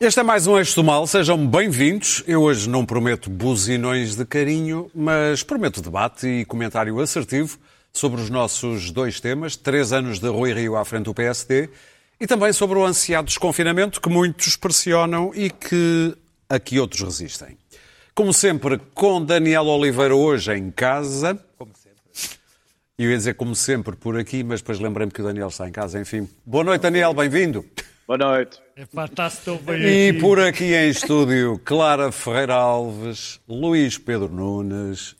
Este é mais um Eixo do Mal, sejam bem-vindos. Eu hoje não prometo buzinões de carinho, mas prometo debate e comentário assertivo sobre os nossos dois temas, três anos de Rui Rio à frente do PSD, e também sobre o ansiado desconfinamento que muitos pressionam e que aqui outros resistem. Como sempre, com Daniel Oliveira hoje em casa. Como sempre. E eu ia dizer como sempre por aqui, mas depois lembrei-me que o Daniel está em casa, enfim. Boa noite, Daniel, bem-vindo. Boa noite. E por aqui em estúdio, Clara Ferreira Alves, Luís Pedro Nunes.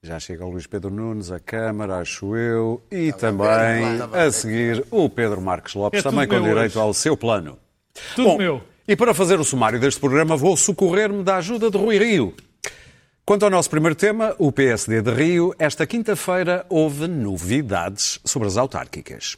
Já chega o Luís Pedro Nunes, a Câmara, acho eu, e também a seguir o Pedro Marques Lopes, É também com direito hoje. ao seu plano. Tudo Bom, meu. E para fazer o sumário deste programa, vou socorrer-me da ajuda de Rui Rio. Quanto ao nosso primeiro tema, o PSD de Rio, esta quinta-feira houve novidades sobre as autárquicas.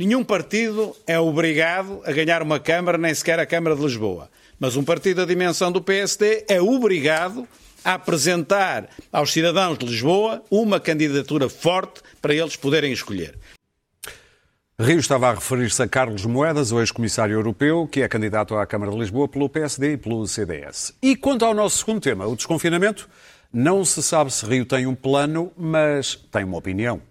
Nenhum partido é obrigado a ganhar uma Câmara, nem sequer a Câmara de Lisboa. Mas um partido da dimensão do PSD é obrigado a apresentar aos cidadãos de Lisboa uma candidatura forte para eles poderem escolher. Rio estava a referir-se a Carlos Moedas, o ex-comissário europeu, que é candidato à Câmara de Lisboa pelo PSD e pelo CDS. E quanto ao nosso segundo tema, o desconfinamento, não se sabe se Rio tem um plano, mas tem uma opinião.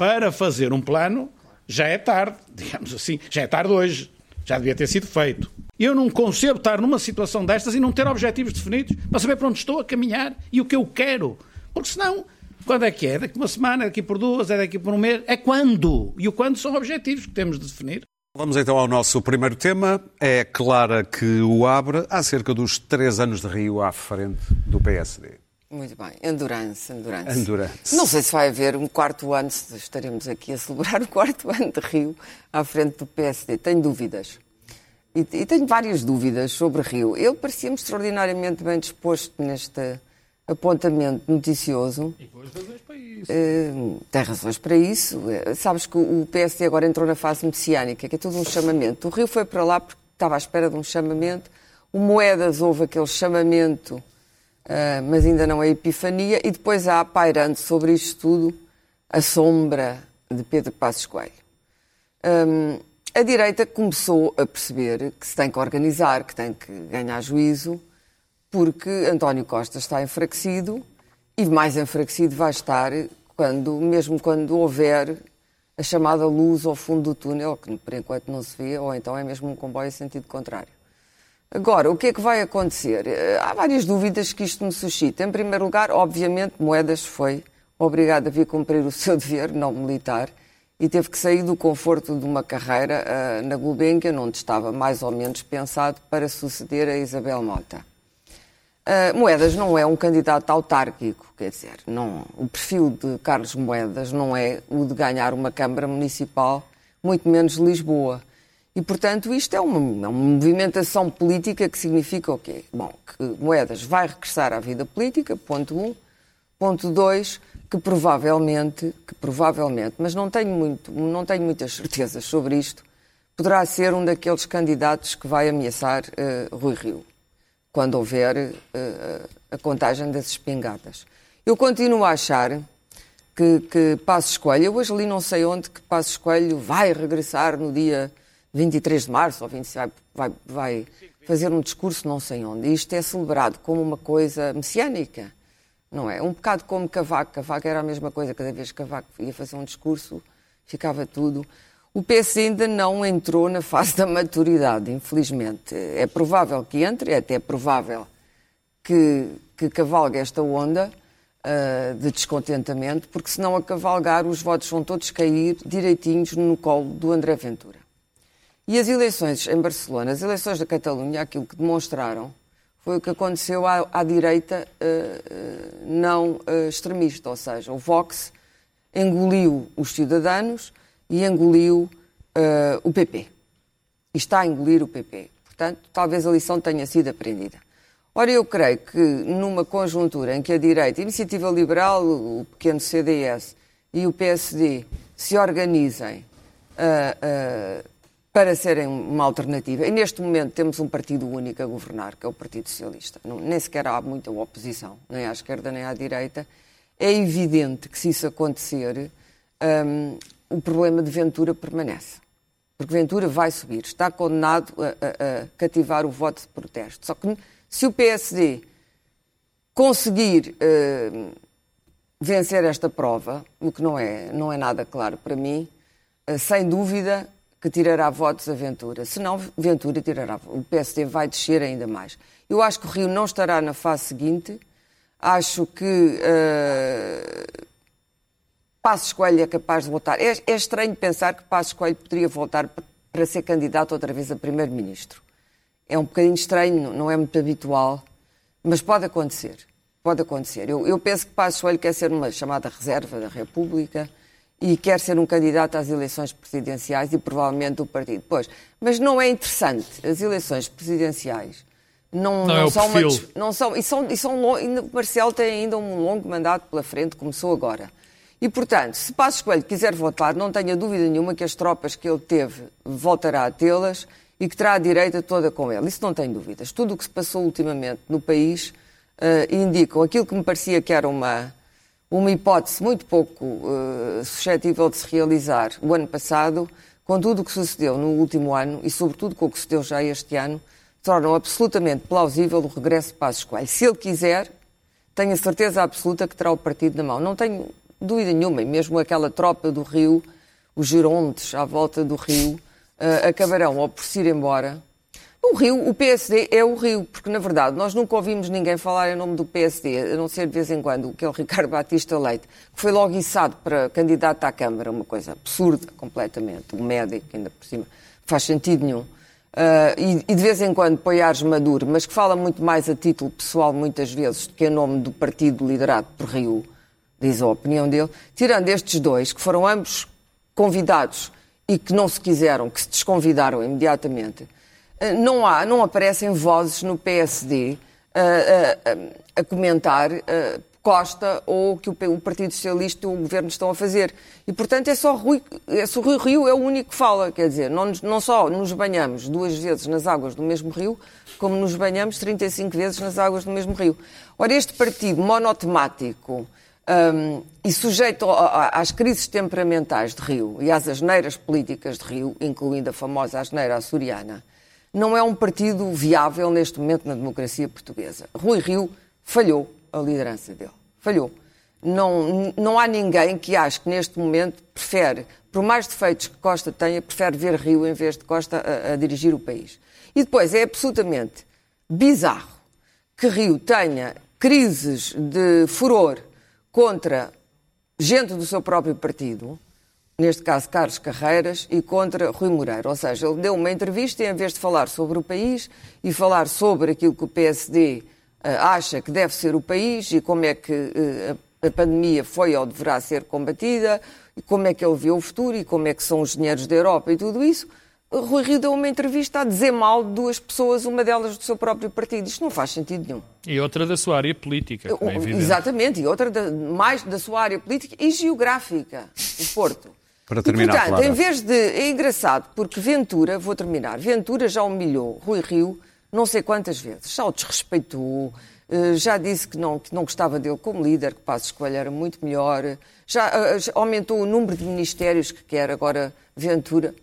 Para fazer um plano, já é tarde, digamos assim, já é tarde hoje. Já devia ter sido feito. Eu não concebo estar numa situação destas e não ter objetivos definidos para saber para onde estou a caminhar e o que eu quero. Porque senão, quando é que é? Daqui uma semana, daqui por duas, é daqui por um mês? É quando? E o quando são objetivos que temos de definir. Vamos então ao nosso primeiro tema. É Clara que o abre acerca dos três anos de Rio à frente do PSD. Muito bem. Endurance, endurance. Endurance. Não sei se vai haver um quarto ano, se estaremos aqui a celebrar o quarto ano de Rio à frente do PSD. Tenho dúvidas. E, e tenho várias dúvidas sobre Rio. Ele parecia-me extraordinariamente bem disposto neste apontamento noticioso. E com as razões para isso. Eh, tem razões para isso. Eh, sabes que o PSD agora entrou na fase messiânica, que é tudo um chamamento. O Rio foi para lá porque estava à espera de um chamamento. O Moedas houve aquele chamamento, eh, mas ainda não é epifania. E depois há pairando sobre isto tudo a sombra de Pedro Passos Coelho. Hum, a direita começou a perceber que se tem que organizar, que tem que ganhar juízo, porque António Costa está enfraquecido e mais enfraquecido vai estar quando, mesmo quando houver a chamada luz ao fundo do túnel, que por enquanto não se vê, ou então é mesmo um comboio em sentido contrário. Agora, o que é que vai acontecer? Eh, Há várias dúvidas que isto me suscita. Em primeiro lugar, obviamente, Moedas foi obrigado a vir cumprir o seu dever não militar e teve que sair do conforto de uma carreira eh, na Gulbenkian, onde estava mais ou menos pensado para suceder a Isabel Mota. Uh, Moedas não é um candidato autárquico, quer dizer, não, o perfil de Carlos Moedas não é o de ganhar uma Câmara Municipal, muito menos Lisboa. E, portanto, isto é uma, é uma movimentação política que significa o quê? Bom, que Moedas vai regressar à vida política, ponto um. Ponto dois, que provavelmente, que provavelmente, mas não tenho, muito, não tenho muitas certezas sobre isto, poderá ser um daqueles candidatos que vai ameaçar uh, Rui Rio quando houver uh, a contagem das espingardas. Eu continuo a achar que, que Passos Coelho, eu hoje li não sei onde que Passos Coelho vai regressar no dia 23 de março, ou 25, vai, vai fazer um discurso não sei onde. E isto é celebrado como uma coisa messiânica, não é? Um bocado como Cavaco. Cavaco era a mesma coisa, cada vez que Cavaco ia fazer um discurso, ficava tudo. O PS ainda não entrou na fase da maturidade, infelizmente. É provável que entre, é até provável que, que cavalgue esta onda uh, de descontentamento, porque se não a cavalgar, os votos vão todos cair direitinhos no colo do André Ventura. E as eleições em Barcelona, as eleições da Catalunha, aquilo que demonstraram foi o que aconteceu à, à direita uh, uh, não uh, extremista, ou seja, o Vox engoliu os cidadãos e engoliu o PP. E está a engolir o PP. Portanto, talvez a lição tenha sido aprendida. Ora, eu creio que numa conjuntura em que a direita, a Iniciativa Liberal, o pequeno CDS e o PSD se organizem para serem uma alternativa. E neste momento temos um partido único a governar, que é o Partido Socialista. Não, nem sequer há muita oposição, nem à esquerda nem à direita. É evidente que se isso acontecer, um, o problema de Ventura permanece. porque Ventura vai subir, está condenado a, a, a cativar o voto de protesto. Só que se o PSD conseguir uh, vencer esta prova, o que não é, não é nada claro para mim, uh, sem dúvida que tirará votos a Ventura. Se não, Ventura tirará. O PSD vai descer ainda mais. Eu acho que o Rio não estará na fase seguinte. Acho que uh, Passos Coelho é capaz de voltar. É, é estranho pensar que Passos Coelho poderia voltar para ser candidato outra vez a primeiro-ministro. É um bocadinho estranho, não é muito habitual, mas pode acontecer. Pode acontecer. Eu, eu penso que Passos Coelho quer ser uma chamada reserva da República e quer ser um candidato às eleições presidenciais e provavelmente o partido. Pois, mas não é interessante. As eleições presidenciais não, não, não é são uma, não são e são e são o Marcelo tem ainda um longo mandato pela frente, começou agora. E, portanto, se Passos Coelho quiser votar, não tenha dúvida nenhuma que as tropas que ele teve voltará a tê-las e que terá a direita toda com ele. Isso não tem dúvidas. Tudo o que se passou ultimamente no país uh, indicam aquilo que me parecia que era uma, uma hipótese muito pouco uh, suscetível de se realizar o ano passado, com tudo o que sucedeu no último ano e, sobretudo, com o que sucedeu já este ano, tornam absolutamente plausível o regresso de Passos Coelho. Se ele quiser, tenho a certeza absoluta que terá o partido na mão. Não tenho dúvida nenhuma, e mesmo aquela tropa do Rio, os gerontes à volta do Rio, uh, acabarão ou por se ir embora. O Rio, o PSD é o Rio, porque na verdade nós nunca ouvimos ninguém falar em nome do PSD, a não ser de vez em quando, que é o Ricardo Batista Leite, que foi logo içado para candidato à Câmara, uma coisa absurda completamente, um médico ainda por cima, faz sentido nenhum. Uh, e, e, de vez em quando Poiares Maduro, mas que fala muito mais a título pessoal muitas vezes do que em nome do partido liderado por Rio, diz a opinião dele, tirando estes dois, que foram ambos convidados e que não se quiseram, que se desconvidaram imediatamente, não há, não aparecem vozes no PSD a, eh, a, eh, a comentar Costa ou que o, Partido Socialista e o Governo estão a fazer. E, portanto, é só Rui, é só Rui Rio é o único que fala. Quer dizer, não, não só nos banhamos duas vezes nas águas do mesmo rio, como nos banhamos 35 vezes nas águas do mesmo rio. Ora, este partido monotemático, um, e sujeito às crises temperamentais de Rio e às asneiras políticas de Rio, incluindo a famosa asneira açoriana, não é um partido viável neste momento na democracia portuguesa. Rui Rio falhou a liderança dele. Falhou. Não, não há ninguém que ache que neste momento prefere, por mais defeitos que Costa tenha, prefere ver Rio em vez de Costa a, a dirigir o país. E depois é absolutamente bizarro que Rio tenha crises de furor contra gente do seu próprio partido, neste caso Carlos Carreiras, e contra Rui Moreira. Ou seja, ele deu uma entrevista e, em vez de falar sobre o país e falar sobre aquilo que o PSD uh, eh, acha que deve ser o país e como é que uh, a pandemia foi ou deverá ser combatida, e como é que ele vê o futuro e como é que são os dinheiros da Europa e tudo isso, Rui Rio deu uma entrevista a dizer mal de duas pessoas, uma delas do seu próprio partido. Isto não faz sentido nenhum. E outra da sua área política, é evidente. Exatamente, e outra da, mais da sua área política e geográfica, o Porto. Para terminar, e, portanto, em vez de... É engraçado, porque Ventura, vou terminar, Ventura já humilhou Rui Rio não sei quantas vezes, já o desrespeitou, eh, já disse que não, que não gostava dele como líder, que Passos Coelho era muito melhor, já eh, aumentou o número de ministérios que quer agora Ventura.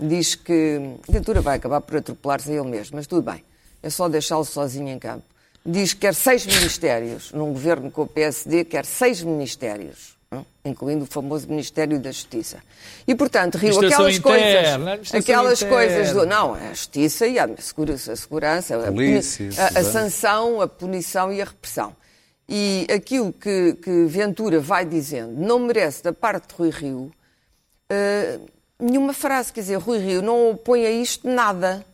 Diz que Ventura vai acabar por atropelar-se a ele mesmo, mas tudo bem, é só deixá-lo sozinho em campo. Diz que quer seis ministérios, num governo com o PSD, quer seis ministérios, incluindo o famoso Ministério da Justiça. E, portanto, Rio, aquelas interna, coisas. Aquelas interna. coisas do. Não, a justiça e a segurança, a, segurança, a, Polícia, a, a sanção, a punição e a repressão. E aquilo que, que Ventura vai dizendo não merece, da parte de Rui Rio, uh, nenhuma frase. Quer dizer, Rui Rio não opõe a isto nada.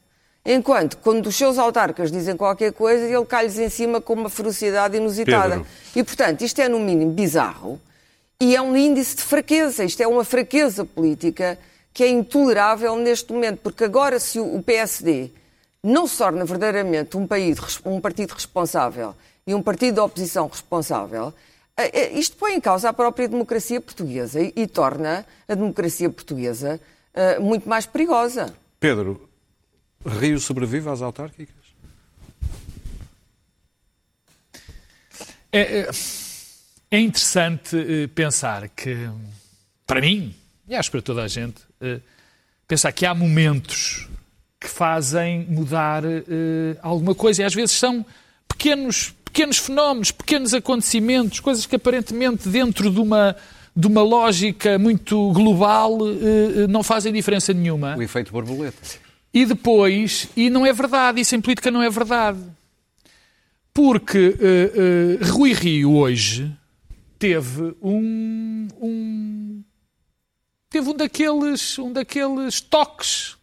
Enquanto, quando os seus autarcas dizem qualquer coisa, ele cai-lhes em cima com uma ferocidade inusitada. Pedro. E, portanto, isto é, no mínimo, bizarro e é um índice de fraqueza. Isto é uma fraqueza política que é intolerável neste momento, porque agora, se o PSD não se torna verdadeiramente um, país, um partido responsável e um partido de oposição responsável, eh, eh, isto põe em causa a própria democracia portuguesa e, e torna a democracia portuguesa uh, muito mais perigosa. Pedro, Rio sobrevive às autárquicas? É, é interessante pensar que, para mim, e acho para toda a gente, pensar que há momentos que fazem mudar uh, alguma coisa e às vezes são pequenos, pequenos fenómenos, pequenos acontecimentos, coisas que aparentemente dentro de uma, de uma lógica muito global uh, não fazem diferença nenhuma. O efeito borboleta. E depois, e não é verdade, isso em política não é verdade. Porque uh, Rui Rio hoje teve um, um teve um daqueles, um daqueles toques.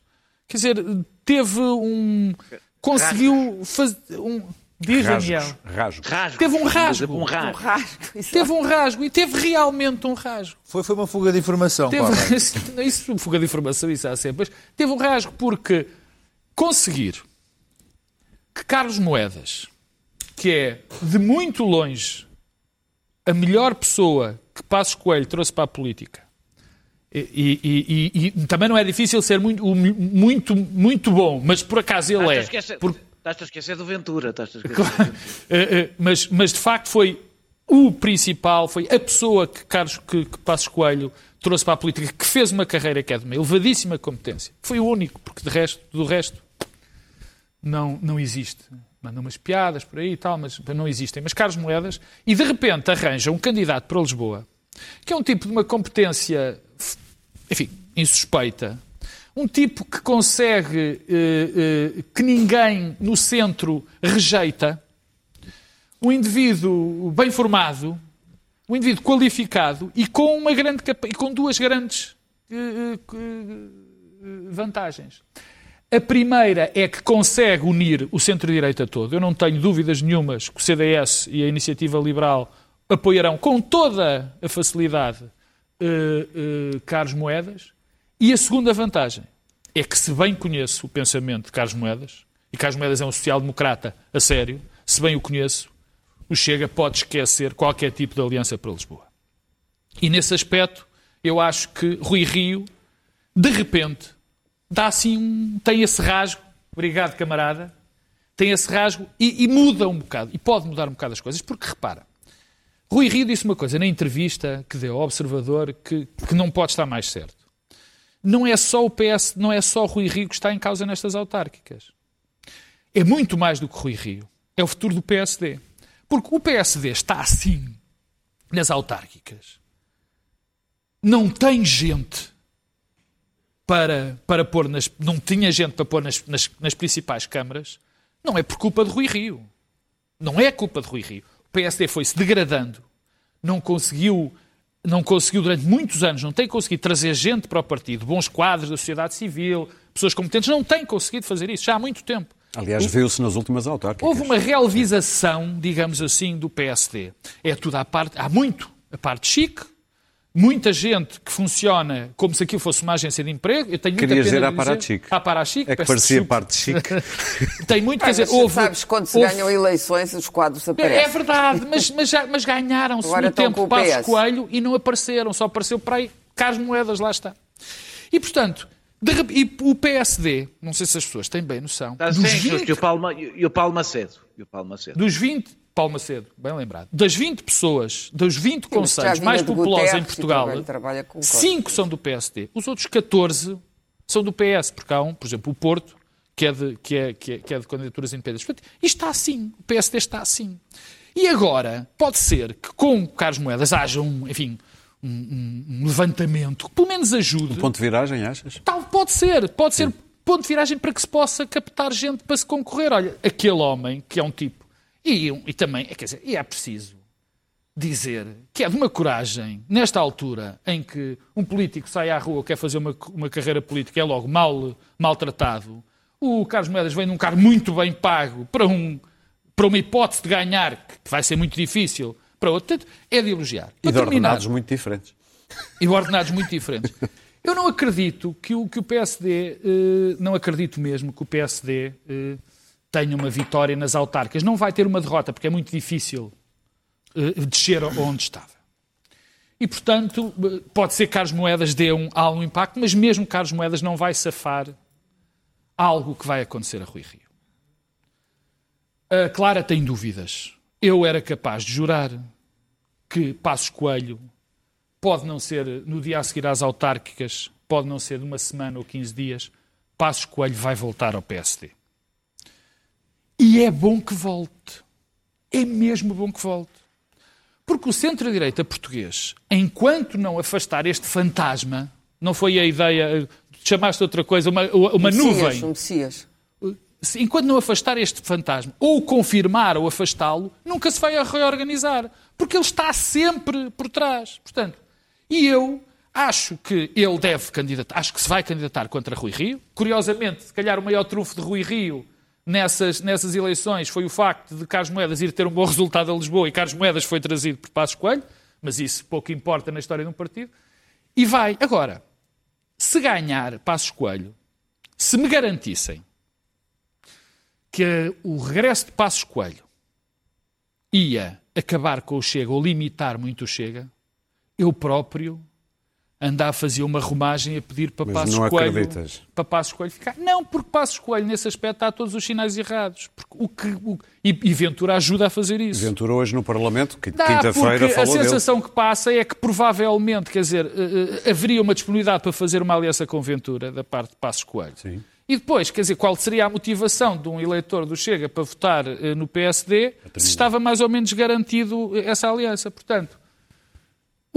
Quer dizer, teve um. Conseguiu fazer. Um, diz Daniel. Rasgos. Rasgo. Teve um rasgo. Um rasgo. Um rasgo. Teve um rasgo e teve realmente um rasgo. Foi, foi uma fuga de informação. Teve, isso, isso, fuga de informação, isso há sempre. Mas teve um rasgo porque conseguir que Carlos Moedas, que é de muito longe a melhor pessoa que Passos Coelho trouxe para a política, e, e- e- e também não é difícil ser muito, muito, muito bom, mas por acaso ele Estás é. Estás-te a esquecer do Ventura. Estás-te a esquecer do Ventura. Eh, eh, mas, mas de facto foi o principal, foi a pessoa que Carlos que, que Passos Coelho trouxe para a política, que fez uma carreira que é de uma elevadíssima competência. Foi o único, porque de resto, do resto não, não existe. Mandam umas piadas por aí e tal, mas não existem. Mas Carlos Moedas, e de repente arranja um candidato para Lisboa, que é um tipo de uma competência, enfim, insuspeita. Um tipo que consegue, eh, eh, que ninguém no centro rejeita. Um indivíduo bem formado, um indivíduo qualificado e com, uma grande, e com duas grandes eh, eh, eh, vantagens. A primeira é que consegue unir o centro-direita todo. Eu não tenho dúvidas nenhumas que o CDS e a Iniciativa Liberal apoiarão com toda a facilidade eh, eh, Carlos Moedas. E a segunda vantagem é que, se bem conheço o pensamento de Carlos Moedas, e Carlos Moedas é um social-democrata a sério, se bem o conheço, o Chega pode esquecer qualquer tipo de aliança para Lisboa. E nesse aspecto, eu acho que Rui Rio, de repente, dá assim um, tem esse rasgo, obrigado camarada, tem esse rasgo e, e muda um bocado, e pode mudar um bocado as coisas, porque repara, Rui Rio disse uma coisa na entrevista que deu ao Observador que, que não pode estar mais certo. Não é só o PS, não é só Rui Rio que está em causa nestas autárquicas. É muito mais do que Rui Rio. É o futuro do PSD. Porque o PSD está assim nas autárquicas. Não tem gente para, para pôr nas. Não tinha gente para pôr nas, nas, nas principais câmaras. Não é por culpa de Rui Rio. Não é culpa de Rui Rio. O PSD foi-se degradando. Não conseguiu, não conseguiu durante muitos anos, não tem conseguido trazer gente para o partido, bons quadros da sociedade civil, pessoas competentes, não tem conseguido fazer isso já há muito tempo. Aliás, viu-se nas últimas autárquicas. Houve uma relvização, digamos assim, do PSD. É tudo à parte, há muito a parte chique, muita gente que funciona como se aquilo fosse uma agência de emprego. Eu tenho muita Querias pena dizer à parte chique. À para chique. É que parecia parte chique. Tem muito, quer Ah, dizer, houve... sabes, quando se houve- ganham eleições, os quadros é aparecem. verdade, mas, mas, mas ganharam-se no tempo Passos. Coelho e não apareceram. Só apareceu para aí Carlos Moedas, lá está. E, portanto, de e o PSD, não sei se as pessoas têm bem noção, Está dos sem 20 justo. E o Paulo, Ma- e o Paulo Macedo. E o Paulo Macedo. Dos 20, Paulo Macedo, bem lembrado, das 20 pessoas, dos 20 mas já conselhos mais de populosos em Guterres Portugal, trabalha- trabalha com Costa. 5 são do PSD. Os outros 14 são do PS, porque há um, por exemplo, o Porto, que é de, que é, que é, que é de candidaturas independentes. Portanto, isto está assim. O PSD está assim. E agora, pode ser que com Carlos Moedas haja um, enfim, um, um- um levantamento que pelo menos ajude. Ponto de viragem, achas? Tal, pode ser, pode ser ponto de viragem para que se possa captar gente para se concorrer. Olha, aquele homem, que é um tipo, e, e também, quer dizer, e é preciso dizer que é de uma coragem, nesta altura, em que um político sai à rua, quer fazer uma, uma carreira política, é logo mal, maltratado. O Carlos Moedas vem num cargo muito bem pago para, um, para uma hipótese de ganhar, que vai ser muito difícil, para outro. Portanto, é de elogiar. E Para de terminar, ordenados muito diferentes. e ordenados muito diferentes. Eu não acredito que o, que o PSD, eh, não acredito mesmo que o PSD eh, tenha uma vitória nas autárquicas. Não vai ter uma derrota, porque é muito difícil eh, descer onde estava. E, portanto, eh, pode ser que Carlos Moedas dê um, algum impacto, mas mesmo Carlos Moedas não vai safar algo que vai acontecer a Rui Rio. A Clara tem dúvidas. Eu era capaz de jurar que Passos Coelho pode não ser no dia a seguir às autárquicas pode não ser de uma semana ou 15 dias, Passos Coelho vai voltar ao PSD. E é bom que volte. É mesmo bom que volte. Porque o centro-direita português, enquanto não afastar este fantasma, não foi a ideia, chamaste outra coisa, uma, uma Messias, nuvem. um Messias. Se- enquanto não afastar este fantasma, ou confirmar ou afastá-lo, nunca se vai reorganizar. Porque ele está sempre por trás. Portanto, e eu acho que ele deve candidatar, acho que se vai candidatar contra Rui Rio. Curiosamente, se calhar o maior trunfo de Rui Rio nessas, nessas eleições foi o facto de Carlos Moedas ir ter um bom resultado a Lisboa e Carlos Moedas foi trazido por Passos Coelho, mas isso pouco importa na história de um partido. E vai. Agora, se ganhar Passos Coelho, se me garantissem que o regresso de Passos Coelho ia acabar com o Chega ou limitar muito o Chega, eu próprio andava a fazer uma romagem a pedir para Mas Passos não Coelho acreditas? para Passos Coelho ficar. Não, porque Passos Coelho nesse aspecto está a todos os sinais errados. Porque o que, o- e, e Ventura ajuda a fazer isso. Ventura hoje no Parlamento, que quinta-feira porque a falou dele. sensação que passa é que provavelmente, quer dizer, eh, eh, haveria uma disponibilidade para fazer uma aliança com Ventura da parte de Passos Coelho. Sim. E depois, quer dizer, qual seria a motivação de um eleitor do Chega para votar eh, no PSD se estava mais ou menos garantido essa aliança? Portanto,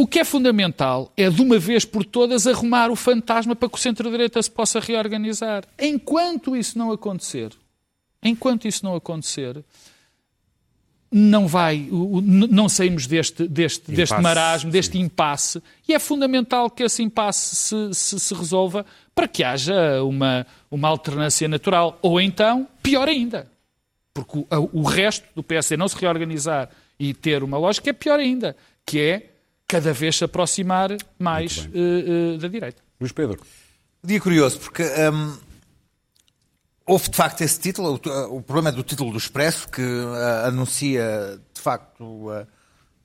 o que é fundamental é, de uma vez por todas, arrumar o fantasma para que o centro-direita se possa reorganizar. Enquanto isso não acontecer, enquanto isso não acontecer, não vai, não saímos deste, deste, deste Impasse, marasmo, deste sim. impasse, e é fundamental que esse impasse se, se, se resolva para que haja uma, uma alternância natural. Ou então, pior ainda, porque o, o resto do PSD não se reorganizar e ter uma lógica é pior ainda, que é cada vez se aproximar mais eh, eh, da direita. Luís Pedro. Dia curioso, porque hum, houve de facto esse título, o, o problema é do título do Expresso, que ah, anuncia de facto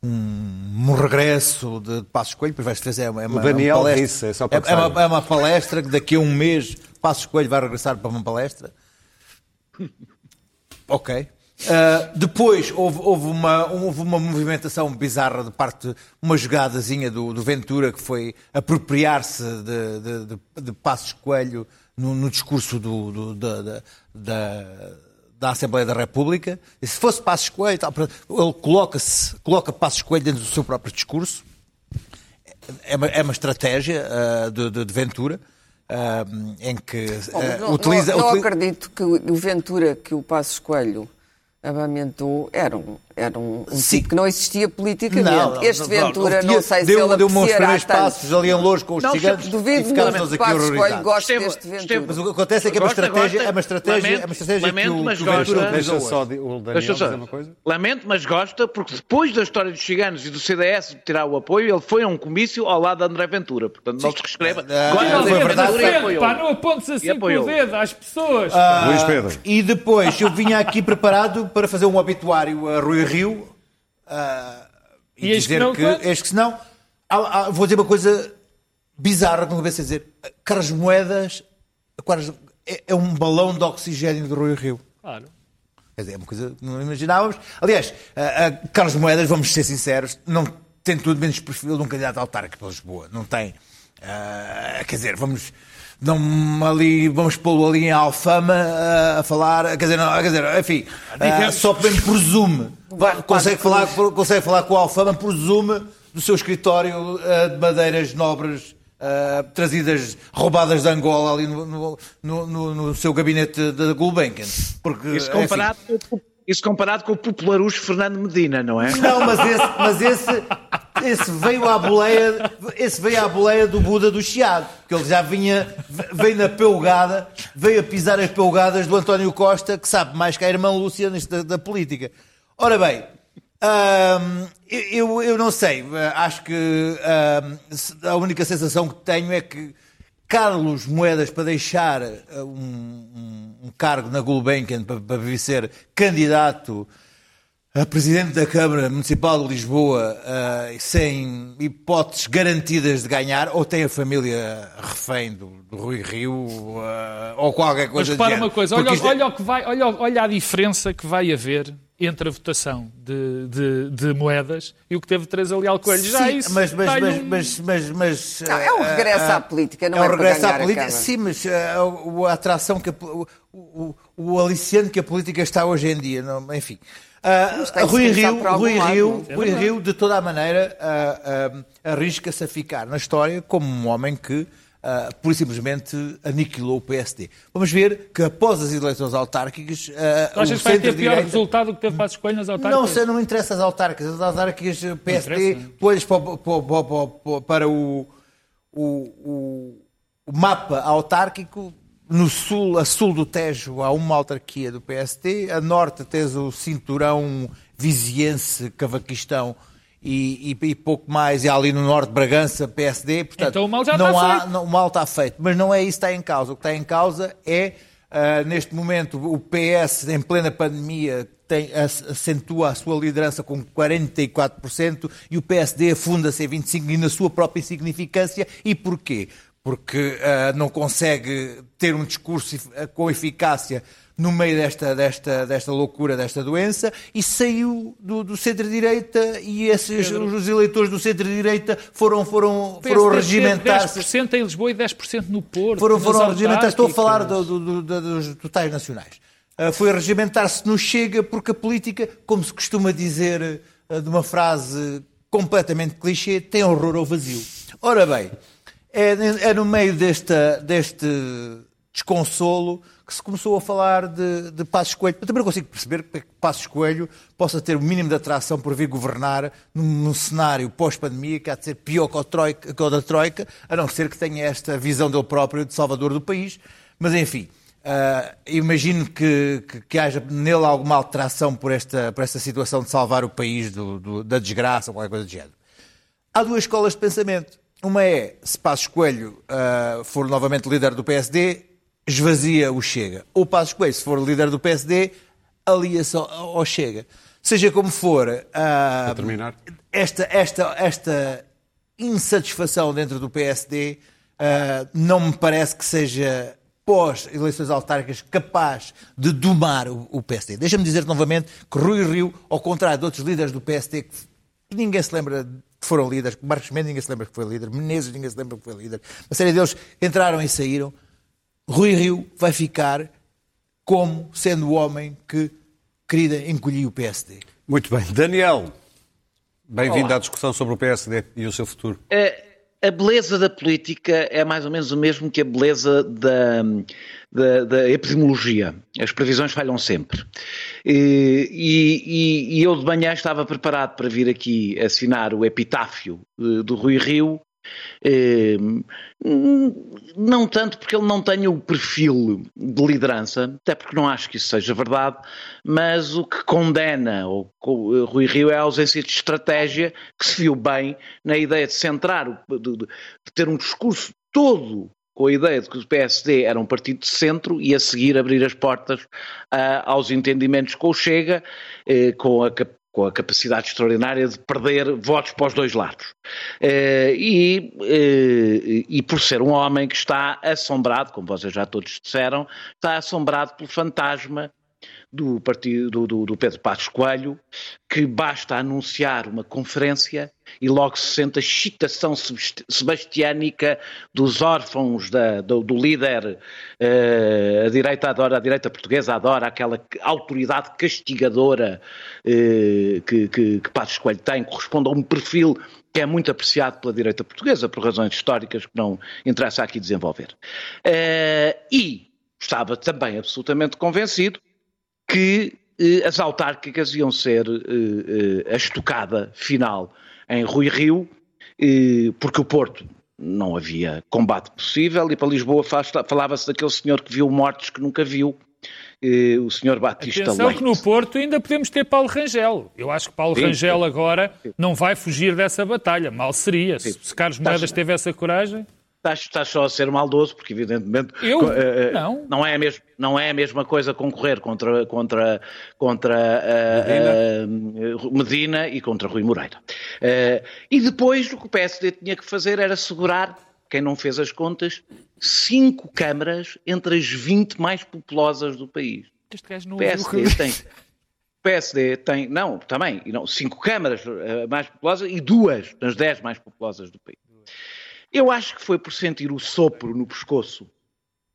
um, um regresso de Passos Coelho, depois vais fazer é uma, é uma, Daniel uma palestra, disse, é só para é, é uma, é uma palestra que daqui a um mês Passos Coelho vai regressar para uma palestra. Ok. Uh, depois houve, houve uma, houve uma movimentação bizarra de parte, uma jogadazinha do, do Ventura que foi apropriar-se de, de, de, de Passos Coelho no, no discurso do, do- da, da, da, Assembleia da República. E se fosse Passos Coelho, ele coloca-se, coloca Passos Coelho dentro do seu próprio discurso. É uma, é uma estratégia uh, de, de- Ventura. uh, em que uh, não, utiliza, não, não utiliza- acredito que o o Ventura que o Passos Coelho amamentou era um, era um, um Sim. tipo que não existia politicamente. Não, não, este não, Ventura, não, não sei se deu, ele deu uns tanto. passos ali em Louros com os Não, gigantes Duvido e ficámos aqui horrorizados. goste Esteve- deste Ventura. esteve- Mas o que acontece é que é uma estratégia, gosta. é uma estratégia, é uma estratégia Lamento, que o, mas que o Ventura gosta. utilizou Deixa só o Daniel Deixa dizer só. uma coisa. Lamento, mas gosta, porque depois da história dos ciganos e do CDS de tirar o apoio, ele foi a um comício ao lado de André Ventura. Portanto, não se escreva. Ah, Gosta não, verdade, e. Pá, não apontes assim E apoiou. com o dedo às pessoas. Luís Pedro. E depois eu vinha aqui preparado para fazer um obituário a Rui Rio ah, e, E dizer não que este que não. Ah, ah, vou dizer uma coisa bizarra que não cabeça a dizer. Carlos Moedas Carlos- é, é um balão de oxigênio do Rui Rio. Claro. Quer dizer, é uma coisa que não imaginávamos. Aliás, a, a Carlos Moedas, vamos ser sinceros, não tem tudo menos perfil de um candidato autárquico para Lisboa. Não tem. Ah, quer dizer, vamos. Não, ali, vamos pô-lo ali em Alfama ah, a falar, quer dizer, não, quer dizer, enfim, ah, só bem presume, Vai- consegue falar, consegue falar com o Alfama, presume do seu escritório ah, de madeiras nobres ah, trazidas, roubadas de Angola ali no, no, no- no- seu gabinete da Gulbenkian. Porque, Isso enfim, comparado, com, isso comparado com o popularucho Fernando Medina, não é? Não, mas esse, mas esse, esse veio à boleia, esse veio à boleia do Buda do Chiado, porque ele já vinha, veio na pelgada, veio a pisar as pelgadas do António Costa, que sabe mais que a irmã Lúcia da, da política. Ora bem, hum, eu, eu não sei, acho que hum, a única sensação que tenho é que Carlos Moedas para deixar uh, um, um- um cargo na Gulbenkian para, para ser candidato a presidente da Câmara Municipal de Lisboa uh, sem hipóteses garantidas de ganhar, ou tem a família refém do, do Rui Rio, uh, ou qualquer Mas coisa do repara género. uma coisa, olha, isto é- olha, o que vai, olha, olha a diferença que vai haver entre a votação de, de, de moedas e o que teve Teresa Leal Coelho. Já Sim, isso mas, mas, mas, um- mas, mas, mas, Não, é um ah, regresso à política, não é é um para regresso ganhar à a política. Sim, mas o, a atração que a, o, o, o aliciante que a política está hoje em dia, não, enfim. Se Rui Rio, Rui lado, Rio, não Rui Rio, de toda a maneira, ah, ah, arrisca-se a ficar na história como um homem que pura e simplesmente aniquilou o PSD. Vamos ver que após as eleições autárquicas, Tu achas o que vai ter pior resultado do que teve Passos Coelho nas autárquicas? não sei, não me interessa as autárquicas. As autárquicas o PSD põe para, para, para para o, o- o mapa autárquico. No sul, a sul do Tejo, há uma autarquia do PSD. A norte tens o cinturão viziense, cavaquistão e, e- e pouco mais. E ali no norte, Bragança, PSD. Portanto, Então o mal já não está há, feito. não, o mal está feito. Mas não é isso que está em causa. O que está em causa é, ah, neste momento, o PS, em plena pandemia, tem, ac- acentua a sua liderança com 44% e o PSD afunda-se em 25% e na sua própria insignificância. E porquê? Porque ah, não consegue ter um discurso ah, com eficácia no meio desta, desta, desta loucura, desta doença, e saiu do, do centro-direita e esses, os eleitores do centro-direita foram, foram, foram regimentar-se. 10% em Lisboa e 10% no Porto. Foram, foram regimentar Estou a falar do- do- do- dos totais nacionais. Ah, foi regimentar-se no Chega porque a política, como se costuma dizer ah, de uma frase completamente clichê, tem horror ao vazio. Ora bem, é, é no meio desta, deste desconsolo que se começou a falar de, de Passos Coelho. Eu também não consigo perceber é que Passos Coelho possa ter o mínimo de atração por vir governar num, num cenário pós-pandemia que há de ser pior que troika, que o da Troika, a não ser que tenha esta visão dele próprio de salvador do país. Mas, enfim, ah, imagino que, que, que haja nele alguma alteração por esta, por esta situação de salvar o país do- do- da desgraça ou qualquer coisa do género. Há duas escolas de pensamento. Uma é, se Passos Coelho ah, for novamente líder do PSD, esvazia o Chega. Ou Passos Coelho, se for líder do PSD, alia-se ao, Chega. Seja como for, terminar. esta, esta, esta insatisfação dentro do PSD ah, não me parece que seja pós-eleições autárquicas capaz de domar o, o PSD. Deixa-me dizer novamente que Rui Rio, ao contrário de outros líderes do PSD que ninguém se lembra que foram líderes, Marcos Mendes ninguém se lembra que foi líder, Menezes ninguém se lembra que foi líder, uma série deles entraram e saíram, Rui Rio vai ficar como sendo o homem que querida encolhia o PSD. Muito bem. Daniel, bem-vindo à discussão sobre o PSD e o seu futuro. A, a beleza da política é mais ou menos o mesmo que a beleza da, da, da epidemiologia. As previsões falham sempre. E, e- e eu de manhã estava preparado para vir aqui assinar o epitáfio eh, do Rui Rio. Eh, hum, Não tanto porque ele não tem o perfil de liderança, até porque não acho que isso seja verdade, mas o que condena o Rui Rio é a ausência de estratégia que se viu bem na ideia de centrar, de, de- ter um discurso todo com a ideia de que o PSD era um partido de centro e a seguir abrir as portas ah, aos entendimentos com o Chega, eh, com a com a capacidade extraordinária de perder votos para os dois lados. Eh, e, eh, e por ser um homem que está assombrado, como vocês já todos disseram, está assombrado pelo fantasma do partido do, do- Pedro Passos Coelho, que basta anunciar uma conferência e logo se sente a excitação sebast- sebastiânica dos órfãos da- do, do líder. eh, a direita adora, a direita portuguesa adora aquela que- autoridade castigadora eh, que, que, que Passos Coelho tem, corresponde a um perfil que é muito apreciado pela direita portuguesa, por razões históricas que não interessa aqui desenvolver. Eh, e estava também absolutamente convencido que eh, as autárquicas iam ser eh, eh, a estocada final em Rui Rio, eh, porque o Porto não havia combate possível e para Lisboa falava-se daquele senhor que viu mortes que nunca viu, eh, o senhor Batista Atenção Leite. que no Porto ainda podemos ter Paulo Rangel. Eu acho que Paulo Sim, Rangel sim. agora não vai fugir dessa batalha. Mal seria. Se, se Carlos Moedas teve essa coragem. Estás, estás só a ser maldoso, porque evidentemente Eu? eh, Não. não, é a mesma, não é a mesma coisa concorrer contra, contra, contra eh, eh, Medina e contra Rui Moreira. E depois o que o PSD tinha que fazer era segurar, quem não fez as contas, cinco câmaras entre as 20 mais populosas do país. Este gajo não O ouviu PSD tem, PSD tem, não, também, não, cinco câmaras uh, mais populosas e duas das dez mais populosas do país. Eu acho que foi por sentir o sopro no pescoço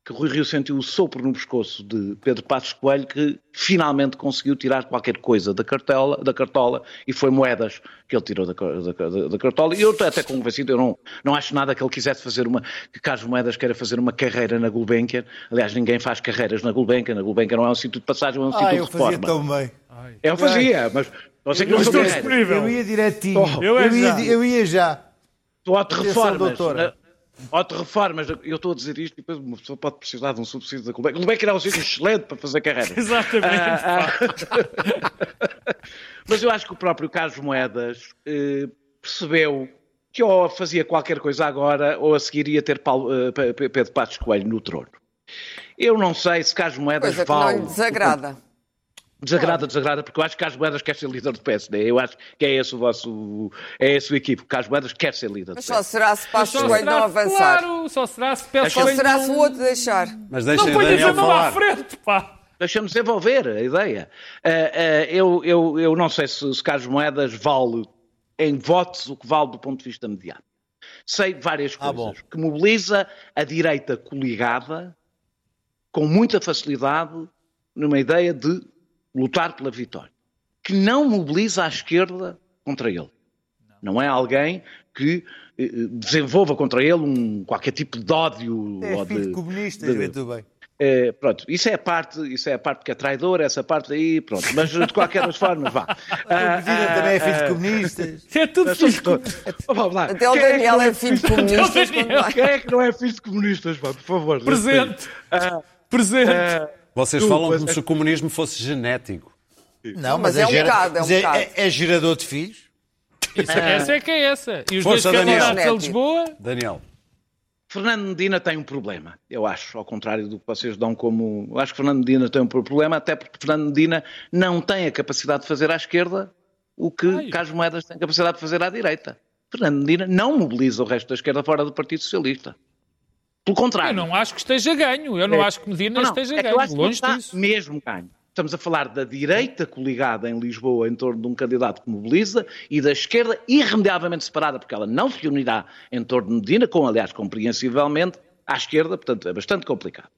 que Rui Rio sentiu o sopro no pescoço de Pedro Passos Coelho que finalmente conseguiu tirar qualquer coisa da cartola, da cartola e foi moedas que ele tirou da, da, da cartola e eu estou até convencido, eu não, não acho nada que ele quisesse fazer uma, que Carlos Moedas queira fazer uma carreira na Gulbenkian, aliás ninguém faz carreiras na Gulbenkian, na Gulbenkian não é um sítio de passagem, é um ah, sítio de reforma. eu fazia tão bem. Eu fazia, mas você que não estou disponível. Eu ia direitinho, Oh, eu, eu, ia, eu ia já. Tu ou te reformas, doutora. ou te reformas, eu estou a dizer isto e depois uma pessoa pode precisar de um subsídio da Gulbenkian. Gulbenkian era um sítio excelente para fazer carreira. Exatamente. Ah, ah. Mas eu acho que o próprio Carlos Moedas eh, percebeu que ou fazia qualquer coisa agora ou a seguir ia ter Paulo, eh, Pe- Pe- Pedro Passos Coelho no trono. Eu não sei se Carlos Moedas Coisa que não vale... lhe desagrada. Desagrada, desagrada, porque eu acho que Carlos Moedas quer ser líder do PSD. Eu acho que é esse o vosso... É esse o equipe. Carlos Moedas quer ser líder do Mas só será se Passos Coelho não avançar. Claro, só será se Pedro Só será não- se o outro deixar. Mas Não deixem o ponhas a mão à frente, pá. Deixa-me desenvolver a ideia. Ah, ah, eu, eu, eu não sei se, se Carlos Moedas vale em votos o que vale do ponto de vista mediático. Sei várias Ah, coisas. que mobiliza a direita coligada com muita facilidade numa ideia de lutar pela vitória. Que não mobiliza a esquerda contra ele. Não é alguém que eh, eh, desenvolva contra ele um, qualquer tipo de ódio. É ou filho de, de comunistas, de- vê tu bem. é, pronto, isso é a parte, isso é a parte que é traidora, essa parte aí, pronto. Mas de qualquer das formas, vá. A Medina também é filho de comunistas. É tudo fixe. Vamos lá. Até o Quem é Daniel não é filho de comunistas. Quem é que não é filho de comunistas, pá, por favor? Presente. Ah, Presente. ah, Vocês Tu, falam como é- se o comunismo fosse genético. Não, mas mas, é um gera- bocado, é um é, bocado. é- é gerador de filhos. Isso- essa é que é essa. E os Força, dois Daniel. candidatos a Lisboa. Daniel. Fernando Medina tem um problema, eu acho, ao contrário do que vocês dão como. Eu acho que Fernando Medina tem um problema, até porque Fernando Medina não tem a capacidade de fazer à esquerda o que Ai. Carlos Moedas tem capacidade de fazer à direita. Fernando Medina não mobiliza o resto da esquerda fora do Partido Socialista. Pelo Eu contrário. não acho que esteja ganho. Eu não acho que Medina Não, esteja é que eu ganho. que Longe está disso. mesmo ganho. Estamos a falar da direita coligada em Lisboa em torno de um candidato que mobiliza e da esquerda irremediavelmente separada, porque ela não se unirá em torno de Medina, com, aliás, compreensivelmente, à esquerda, portanto é bastante complicado.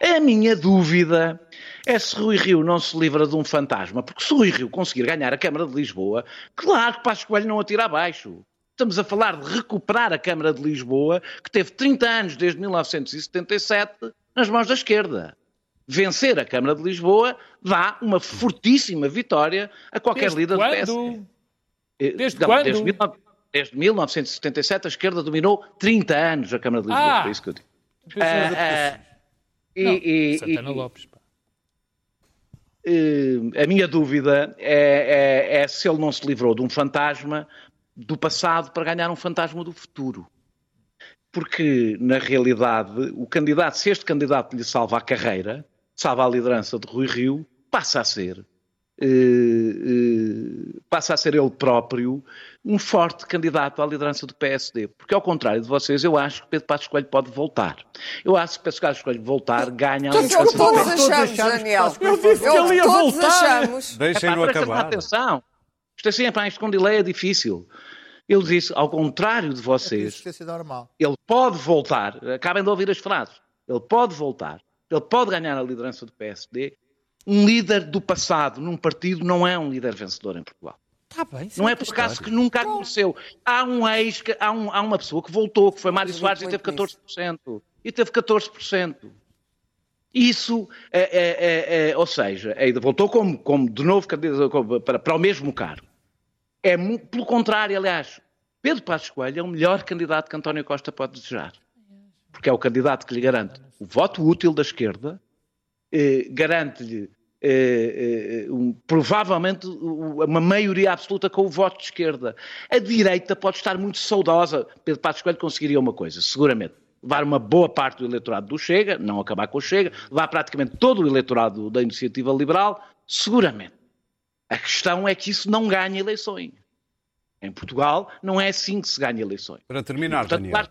A minha dúvida é se Rui Rio não se livra de um fantasma, porque se Rui Rio conseguir ganhar a Câmara de Lisboa, claro que Passos Coelho não atira abaixo. Estamos a falar de recuperar a Câmara de Lisboa, que teve 30 anos desde 1977 nas mãos da esquerda. Vencer a Câmara de Lisboa dá uma fortíssima vitória a qualquer Desde líder do PSD. quando? Eh, Desde não, quando? Desde, 19 desde 1977 a esquerda dominou 30 anos a Câmara de Lisboa, Ah! é isso que eu digo. Ah, ah, e- Não, e- Santana e- Lopes. pá. a minha dúvida é, é- é se ele não se livrou de um fantasma do passado para ganhar um fantasma do futuro. Porque, na realidade, o candidato, se este candidato lhe salva a carreira, salva a liderança de Rui Rio, passa a ser, eh, eh, passa a ser ele próprio um forte candidato à liderança do PSD. Porque, ao contrário de vocês, eu acho que Pedro Passos Coelho pode voltar. Eu acho que Pedro Passos Coelho voltar ganha a liderança que do todos PSD. Todos achamos, Daniel. Eu disse que ele ia todos voltar. Deixem-no acabar. atenção. Isto assim, epá, isto com delay é difícil. Eu disse, ao contrário de vocês, Existência normal. ele pode voltar, acabem de ouvir as frases, ele pode voltar, ele pode ganhar a liderança do PSD. Um líder do passado num partido não é um líder vencedor em Portugal. Está bem. Não é por acaso que nunca aconteceu. Há um ex, que- há, um- há uma pessoa que voltou, que foi Mário Soares, e teve 14%. E teve 14%. Isso, é, é- é- é- ou seja, é, voltou como, como de novo para, para o mesmo cargo. É, pelo contrário, aliás, Pedro Passos Coelho é o melhor candidato que António Costa pode desejar. Porque é o candidato que lhe garante o voto útil da esquerda, eh, garante-lhe eh, eh, um- provavelmente uma maioria absoluta com o voto de esquerda. A direita pode estar muito saudosa. Pedro Passos Coelho conseguiria uma coisa, seguramente. Levar uma boa parte do eleitorado do Chega, não acabar com o Chega, levar praticamente todo o eleitorado da iniciativa liberal, seguramente. A questão é que isso não ganha eleições. Em Portugal, não é assim que se ganha eleições. Para terminar, Portanto, Daniel. claro,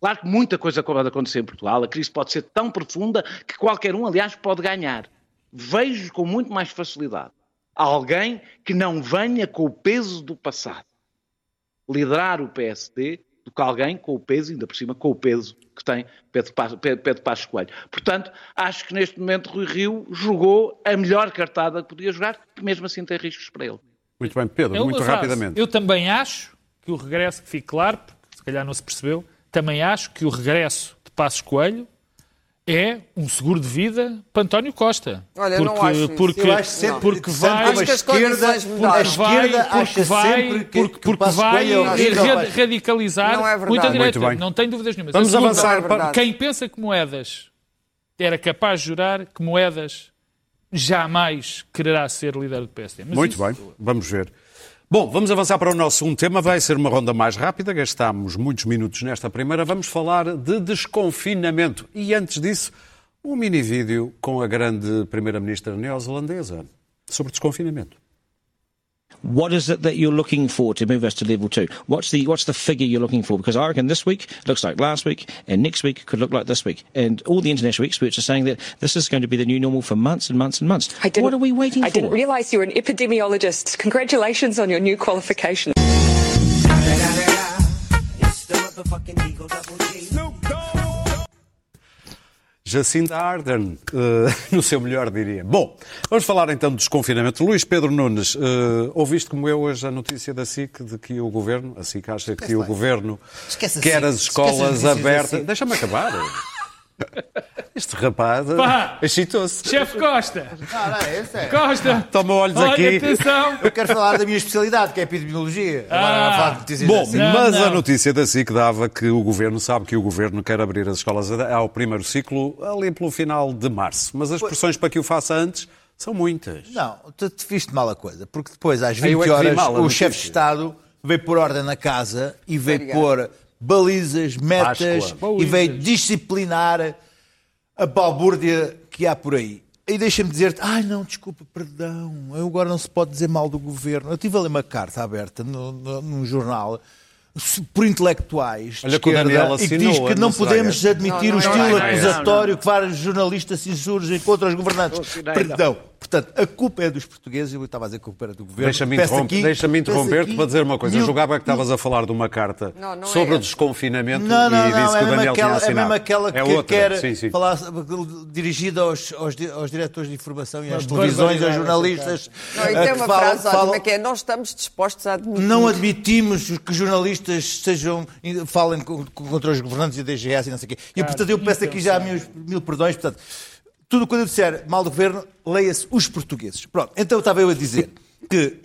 claro que muita coisa pode acontecer em Portugal. A crise pode ser tão profunda que qualquer um, aliás, pode ganhar. Vejo com muito mais facilidade Alguém que não venha com o peso do passado liderar o PSD do que alguém com o peso, ainda por cima com o peso que tem Pedro, Pedro, Pedro Passos Coelho. Portanto, acho que neste momento Rui Rio jogou a melhor cartada que podia jogar, que mesmo assim tem riscos para ele. Muito bem, Pedro, É muito frase. rapidamente. Eu também acho que o regresso, que fique claro, porque se calhar não se percebeu, também acho que o regresso de Passos Coelho é um seguro de vida para António Costa. Olha, eu não porque, acho isso. porque, Eu acho sempre porque vai, Acho que a esquerda, a porque vai, porque vai, que, porque, que porque vai é radicalizar Não é muita Muito direita. bem. Não tenho dúvidas nenhuma. Vamos segunda- avançar é para... Quem pensa que Moedas era capaz de jurar que Moedas jamais quererá ser líder do PSD. Mas Muito isso- bem, vamos ver. Bom, vamos avançar para o nosso segundo tema. Vai ser uma ronda mais rápida, gastámos muitos minutos nesta primeira. Vamos falar de desconfinamento. E antes disso, um mini vídeo com a grande primeira-ministra neozelandesa sobre desconfinamento. What is it that you're looking for to move us to level two? What's the what's the figure you're looking for? Because I reckon this week looks like last week, and next week could look like this week. And all the international experts are saying that this is going to be the new normal for months and months and months. I didn't- What are we waiting I for? I didn't realise you were an epidemiologist. Congratulations on your new qualification. Jacinda Ardern, eh, no seu melhor, diria. Bom, vamos falar então do desconfinamento. Luís Pedro Nunes, eh, ouviste como eu hoje a notícia da SIC de que o governo, a SIC acha que o governo Esquece quer as escolas abertas. Deixa-me acabar. Este rapaz eh, excitou-se. Chefe Costa! Não, não, é é. Costa! Toma olhos Olha, aqui. atenção! Eu quero falar da minha especialidade, que é a epidemiologia. Agora, Ah. a falar de notícias Bom, assim. Não, mas a não. notícia da SIC dava que o governo sabe que o governo quer abrir as escolas ao primeiro ciclo ali pelo final de março. Mas as pressões para que o faça antes são muitas. Não, tu te viste mal a coisa, porque depois, às Ah, eu 20 é horas, mal a o chefe de Estado veio pôr ordem na casa e veio Obrigado. pôr balizas, metas Páscoa. e veio disciplinar a balbúrdia que há por aí. E deixa-me dizer-te, ai não, desculpa, perdão, eu agora não se pode dizer mal do governo. Eu tive a ler uma carta aberta no, no- num jornal por intelectuais de Olha esquerda, e que diz que não podemos admitir Não, o estilo não, não, não, acusatório que vários jornalistas se insurgem contra os governantes. Não assinei, não. Perdão. Portanto, a culpa é dos portugueses, eu estava a dizer que a culpa era do governo. Deixa-me interromper- interromper-te aqui para dizer uma coisa. Eu julgava que estavas a falar de uma carta Não, não é sobre o essa. desconfinamento Não, não, e não, disse é que o mesmo Daniel tinha aquela, é assinado. mesmo aquela É que outra. quer Sim, sim. falar dirigida aos, aos, aos diretores de informação e às televisões, aos jornalistas. Não, e tem uma falam- frase falam- ótima que é nós estamos dispostos a admitir. Não admitimos que jornalistas sejam, falem co- co- contra os governantes e a DGS e não sei o quê. E, portanto, eu peço aqui já mil, mil perdões. Portanto, tudo quando eu disser mal do governo, leia-se os portugueses. Pronto, então estava eu a dizer que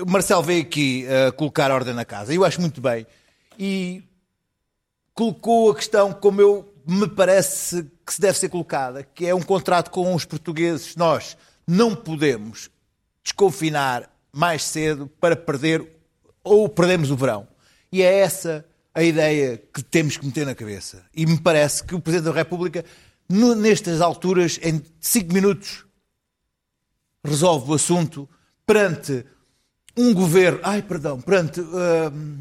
o Marcelo veio aqui uh, colocar ordem na casa. Eu acho muito bem. E colocou a questão como eu me parece que se deve ser colocada, que é um contrato com os portugueses. Nós não podemos desconfinar mais cedo para perder ou perdemos o verão. E é essa a ideia que temos que meter na cabeça. E me parece que o Presidente da República, no- nestas alturas, em cinco minutos, resolve o assunto perante um governo, ai perdão, perante hum,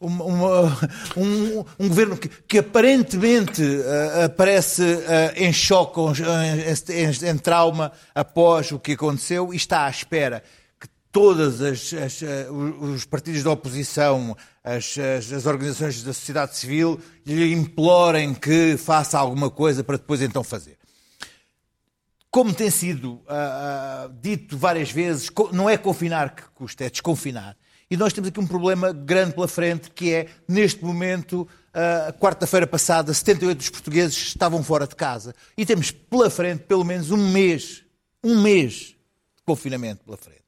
uma- uma- um, um governo que, que aparentemente ah, aparece ah, em choque, em, em- em trauma após o que aconteceu e está à espera que todas as, as, ah, os os partidos da oposição, as, as- as organizações da sociedade civil lhe implorem que faça alguma coisa para depois então fazer como tem sido ah, ah, dito várias vezes, não é confinar que custa, é desconfinar. E nós temos aqui um problema grande pela frente, que é, neste momento, ah, quarta-feira passada, 78 dos portugueses estavam fora de casa. E temos pela frente, pelo menos, um mês, um mês de confinamento pela frente.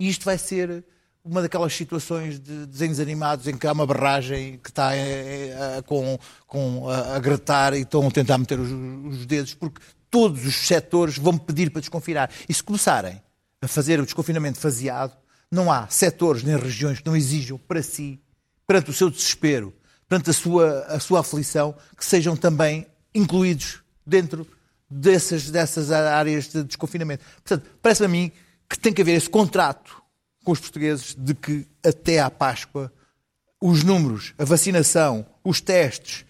E isto vai ser uma daquelas situações de desenhos animados em que há uma barragem que está eh, eh, com, com, a, a gretar e estão a tentar meter os, os dedos, porque todos os setores vão pedir para desconfinar. E se começarem a fazer o desconfinamento faseado, não há setores nem regiões que não exijam para si, perante o seu desespero, perante a sua, a sua aflição, que sejam também incluídos dentro dessas, dessas áreas de desconfinamento. Portanto, parece-me a mim que tem que haver esse contrato com os portugueses de que até à Páscoa os números, a vacinação, os testes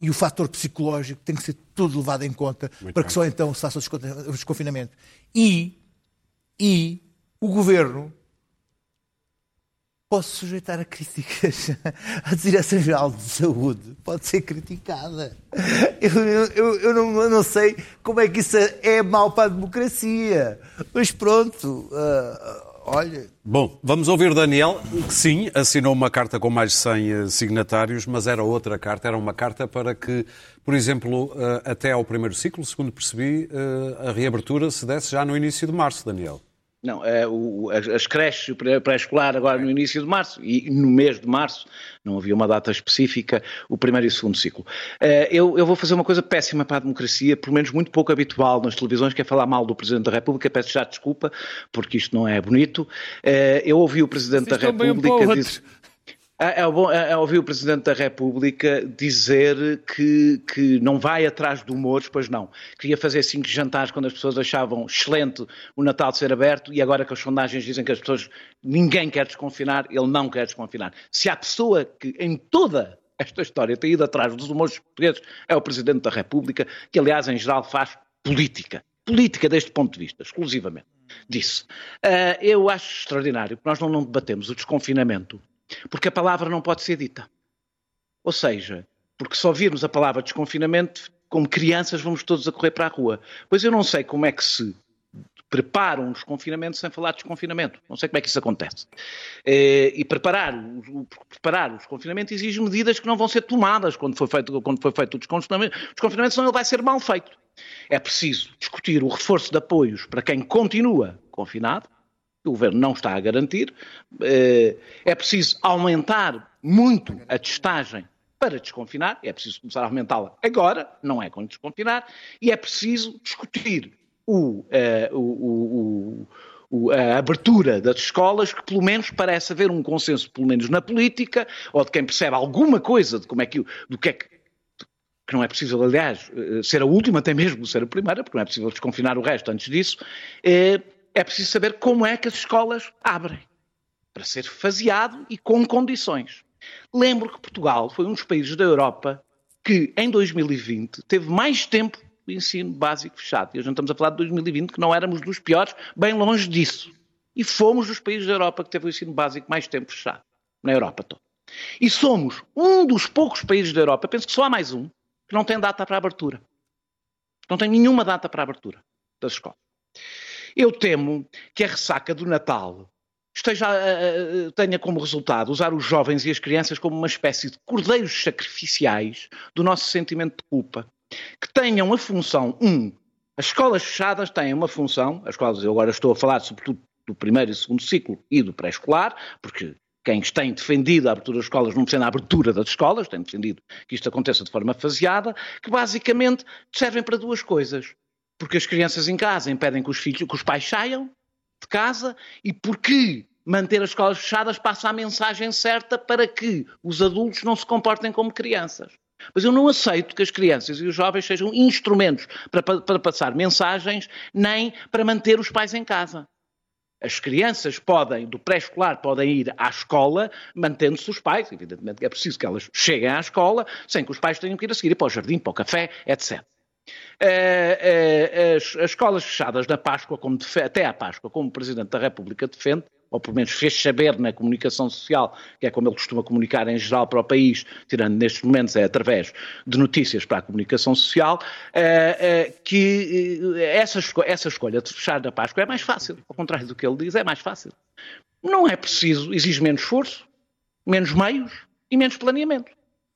e o fator psicológico tem que ser tudo levado em conta para que só então se faça o desconfinamento. E, e o governo pode sujeitar a críticas. A Direção-Geral de Saúde pode ser criticada. Eu, eu, eu, não, eu, não, sei como é que isso é mau para a democracia. Mas pronto, uh, olha. Bom, vamos ouvir Daniel, que sim, assinou uma carta com mais de 100 eh, signatários, mas era outra carta, era uma carta para que, por exemplo, uh, até ao primeiro ciclo, segundo percebi, uh, a reabertura se desse já no início de março, Daniel. Não, é, o, as, creches pré-escolar agora no início de março e no mês de março, não havia uma data específica, o primeiro e o segundo ciclo. Uh, eu, eu, vou fazer uma coisa péssima para a democracia, pelo menos muito pouco habitual nas televisões, que é falar mal do Presidente da República, peço já desculpa, porque isto não é bonito. Uh, eu ouvi o Presidente da República dizer... É, é, bom, é, é ouvir o Presidente da República dizer que, que não vai atrás do humor, pois não. Queria fazer cinco jantares quando as pessoas achavam excelente o Natal de ser aberto e agora que as sondagens dizem que as pessoas, ninguém quer desconfinar, ele não quer desconfinar. Se há pessoa que em toda esta história tem ido atrás dos humores portugueses, é o Presidente da República, que aliás em geral faz política. Política deste ponto de vista, exclusivamente. Disse. Uh, eu acho extraordinário, porque nós não, não debatemos o desconfinamento porque a palavra não pode ser dita. Ou seja, porque se ouvirmos a palavra desconfinamento, como crianças vamos todos a correr para a rua. Pois eu não sei como é que se prepara um desconfinamento sem falar de desconfinamento. Não sei como é que isso acontece. Eh, e preparar o, preparar o desconfinamento exige medidas que não vão ser tomadas quando for feito, quando for feito o desconfinamento, o desconfinamento, senão ele vai ser mal feito. É preciso discutir o reforço de apoios para quem continua confinado, o governo não está a garantir. Eh, é preciso aumentar muito a testagem para desconfinar, é preciso começar a aumentá-la agora, não é quando desconfinar, e é preciso discutir o, eh, o, o, a abertura das escolas, que pelo menos parece haver um consenso, pelo menos na política, ou de quem percebe alguma coisa de como é que, do que é que que não é possível, aliás, eh, ser a última, até mesmo ser a primeira, porque não é possível desconfinar o resto antes disso, é preciso saber como é que as escolas abrem, para ser faseado e com condições. Lembro que Portugal foi um dos países da Europa que, em 2020, teve mais tempo o ensino básico fechado. E hoje não estamos a falar de 2020, que não éramos dos piores, bem longe disso. E fomos dos países da Europa que teve o ensino básico mais tempo fechado, na Europa toda. E somos um dos poucos países da Europa, penso que só há mais um, que não tem data para abertura. Não tem nenhuma data para abertura das escolas. Eu temo que a ressaca do Natal esteja, uh, tenha como resultado usar os jovens e as crianças como uma espécie de cordeiros sacrificiais do nosso sentimento de culpa, que tenham a função, um, as escolas fechadas têm uma função, as escolas, eu agora estou a falar sobretudo do primeiro e segundo ciclo e do pré-escolar, porque quem tem defendido a abertura das escolas não precisa a abertura das escolas, tem defendido que isto aconteça de forma faseada, que basicamente servem para duas coisas porque as crianças em casa impedem que os, filhos, que os pais saiam de casa e porque manter as escolas fechadas passa a mensagem certa para que os adultos não se comportem como crianças. Mas eu não aceito que as crianças e os jovens sejam instrumentos para, para passar mensagens, nem para manter os pais em casa. As crianças podem, do pré-escolar, podem ir à escola, mantendo-se os pais. Evidentemente é preciso que elas cheguem à escola, sem que os pais tenham que ir a seguir para o jardim, para o café, etc. Eh, eh, as, as escolas fechadas na Páscoa, como até à Páscoa, como o Presidente da República defende, ou pelo menos fez saber na comunicação social, que é como ele costuma comunicar em geral para o país, tirando nestes momentos é através de notícias para a comunicação social, eh, que essa, essa escolha de fechar na Páscoa é mais fácil, ao contrário do que ele diz, é mais fácil. Não é preciso, exige menos esforço, menos meios e menos planeamento.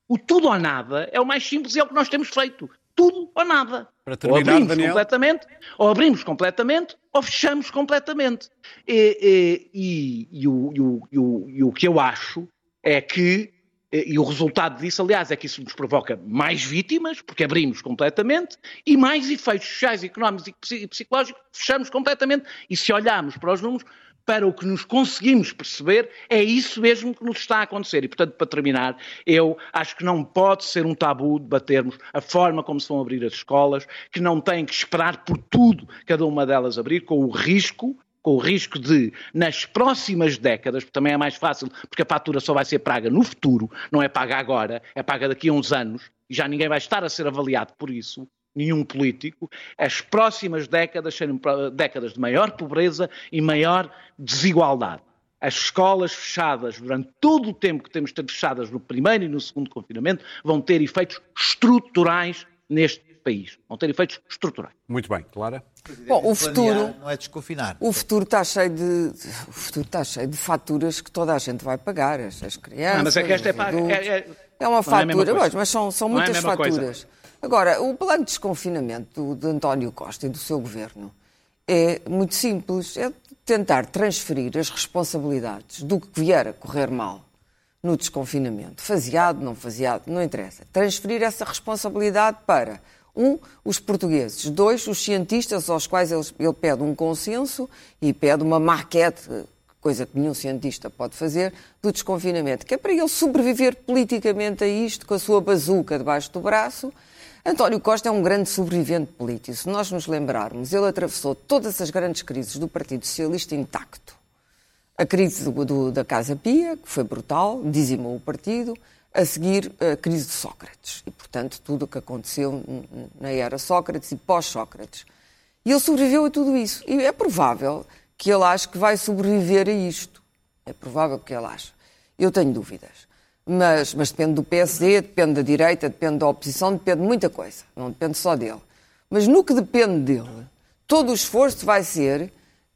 O tudo ou nada é o mais simples e é o que nós temos feito tudo ou nada. Para terminar, ou abrimos Daniel... completamente, ou abrimos completamente, ou fechamos completamente. E, e, e, o, o, e, o, que eu acho é que, e o resultado disso, aliás, é que isso nos provoca mais vítimas, porque abrimos completamente, e mais efeitos sociais, económicos e psicológicos, fechamos completamente. E se olharmos para os números, para o que nos conseguimos perceber, é isso mesmo que nos está a acontecer. E, portanto, para terminar, eu acho que não pode ser um tabu debatermos a forma como se vão abrir as escolas, que não têm que esperar por tudo, cada uma delas abrir, com o risco com o risco de, nas próximas décadas, porque também é mais fácil, porque a fatura só vai ser paga no futuro, não é paga agora, é paga daqui a uns anos, e já ninguém vai estar a ser avaliado por isso, nenhum político, as próximas décadas serem décadas de maior pobreza e maior desigualdade. As escolas fechadas durante todo o tempo que temos de ter fechadas no primeiro e no segundo confinamento vão ter efeitos estruturais neste país. Vão ter efeitos estruturais. Muito bem, Clara. Bom, o futuro, Não é desconfinar. o futuro está cheio de o futuro está cheio de faturas que toda a gente vai pagar, as, as crianças. Ah, mas é que esta é paga- é- é- É uma não é fatura, pois, mas são, são Não é muitas mesma coisa. Agora, o plano de desconfinamento de António Costa e do seu governo é muito simples. É tentar transferir as responsabilidades do que vier a correr mal no desconfinamento, faseado, não faseado, não interessa. Transferir essa responsabilidade para, um, os portugueses, dois, os cientistas aos quais ele, ele pede um consenso e pede uma maquete, coisa que nenhum cientista pode fazer, do desconfinamento, que é para ele sobreviver politicamente a isto, com a sua bazuca debaixo do braço. António Costa é um grande sobrevivente político. Se nós nos lembrarmos, ele atravessou todas as grandes crises do Partido Socialista intacto a crise do- do- da Casa Pia, que foi brutal, dizimou o partido, a seguir a crise de Sócrates. E, portanto, tudo o que aconteceu na era Sócrates e pós-Sócrates. E ele sobreviveu a tudo isso. E é provável que ele ache que vai sobreviver a isto. É provável que ele ache. Eu tenho dúvidas. Mas, mas depende do PSD, depende da direita, depende da oposição, depende de muita coisa. Não depende só dele. Mas no que depende dele, todo o esforço vai ser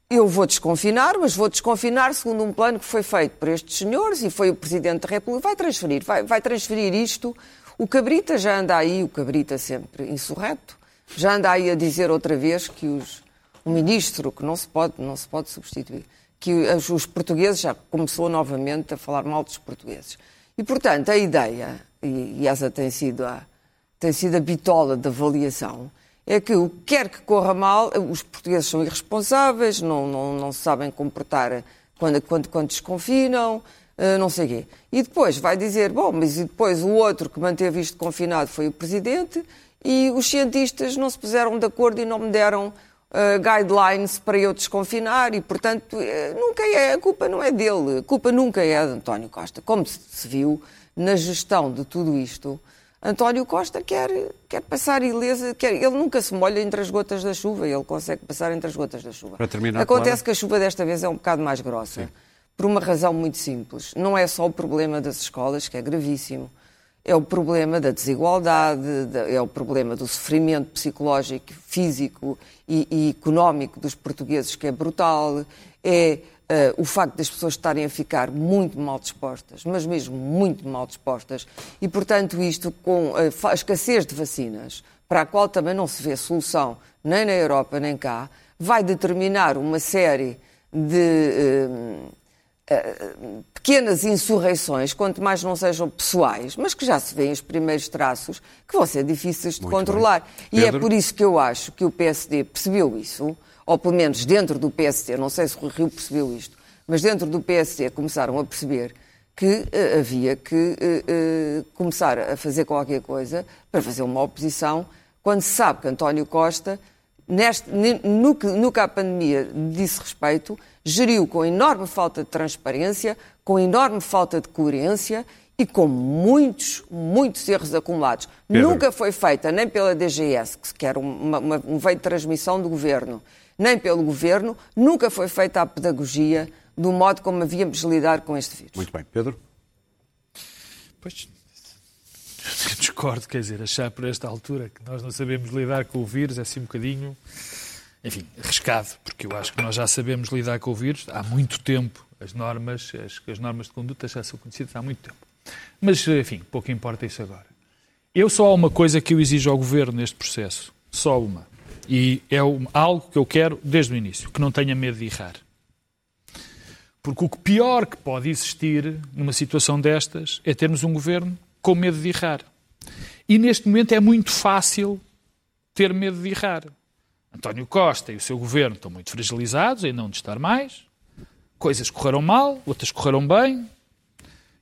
eu vou desconfinar, mas vou desconfinar segundo um plano que foi feito por estes senhores e foi o Presidente da República. Vai transferir, vai, vai transferir isto. O Cabrita já anda aí, o Cabrita sempre insurreto, já anda aí a dizer outra vez que os, o ministro, que não se pode, não se pode substituir, que os, os portugueses já começou novamente a falar mal dos portugueses. E, portanto, a ideia, e, essa tem sido a, tem sido a bitola da avaliação, é que o que quer que corra mal, os portugueses são irresponsáveis, não, não, não sabem comportar quando, quando, quando desconfinam, eh, não sei quê. E depois vai dizer, bom, mas e depois o outro que manteve isto confinado foi o Presidente e os cientistas não se puseram de acordo e não me deram eh, guidelines para eu desconfinar e, portanto, eh, nunca é, a culpa não é dele, a culpa nunca é de António Costa. Como se, viu na gestão de tudo isto, António Costa quer, quer passar ilesa, quer, ele nunca se molha entre as gotas da chuva, ele consegue passar entre as gotas da chuva. Para terminar, Acontece Clara. que a chuva desta vez é um bocado mais grossa, por uma razão muito simples. Não é só o problema das escolas, que é gravíssimo, é o problema da desigualdade, da- é o problema do sofrimento psicológico, físico e, e económico dos portugueses, que é brutal, é eh, o facto das pessoas estarem a ficar muito mal dispostas, mas mesmo muito mal dispostas, e portanto isto com a escassez de vacinas, para a qual também não se vê solução nem na Europa nem cá, vai determinar uma série de pequenas insurreições, quanto mais não sejam pessoais, mas que já se vêem os primeiros traços, que vão ser difíceis de Muito controlar. bem. E é por isso que eu acho que o PSD percebeu isso, ou pelo menos dentro do PSD, não sei se o Rio percebeu isto, mas dentro do PSD começaram a perceber que eh, havia que eh, começar a fazer qualquer coisa para fazer uma oposição, quando se sabe que António Costa neste, ne- no, que, no que à pandemia disse respeito, geriu com enorme falta de transparência, com enorme falta de coerência e com muitos, muitos erros acumulados. Pedro. Nunca foi feita, nem pela DGS, que era uma, uma- um veio de transmissão do governo, nem pelo governo, nunca foi feita a pedagogia do modo como havíamos de lidar com este vírus. Muito bem. Pedro? Pois, discordo, quer dizer, achar por esta altura que nós não sabemos lidar com o vírus é assim um bocadinho, enfim, arriscado, porque eu acho que nós já sabemos lidar com o vírus há muito tempo. As normas, as, as normas de conduta já são conhecidas há muito tempo. Mas, enfim, pouco importa isso agora. Eu só há uma coisa que eu exijo ao Governo neste processo. Só uma. E é algo que eu quero desde o início, que não tenha medo de errar. Porque o que pior que pode existir numa situação destas é termos um governo com medo de errar. E neste momento é muito fácil ter medo de errar. António Costa e o seu governo estão muito fragilizados, ainda não de estar mais. Coisas correram mal, outras correram bem.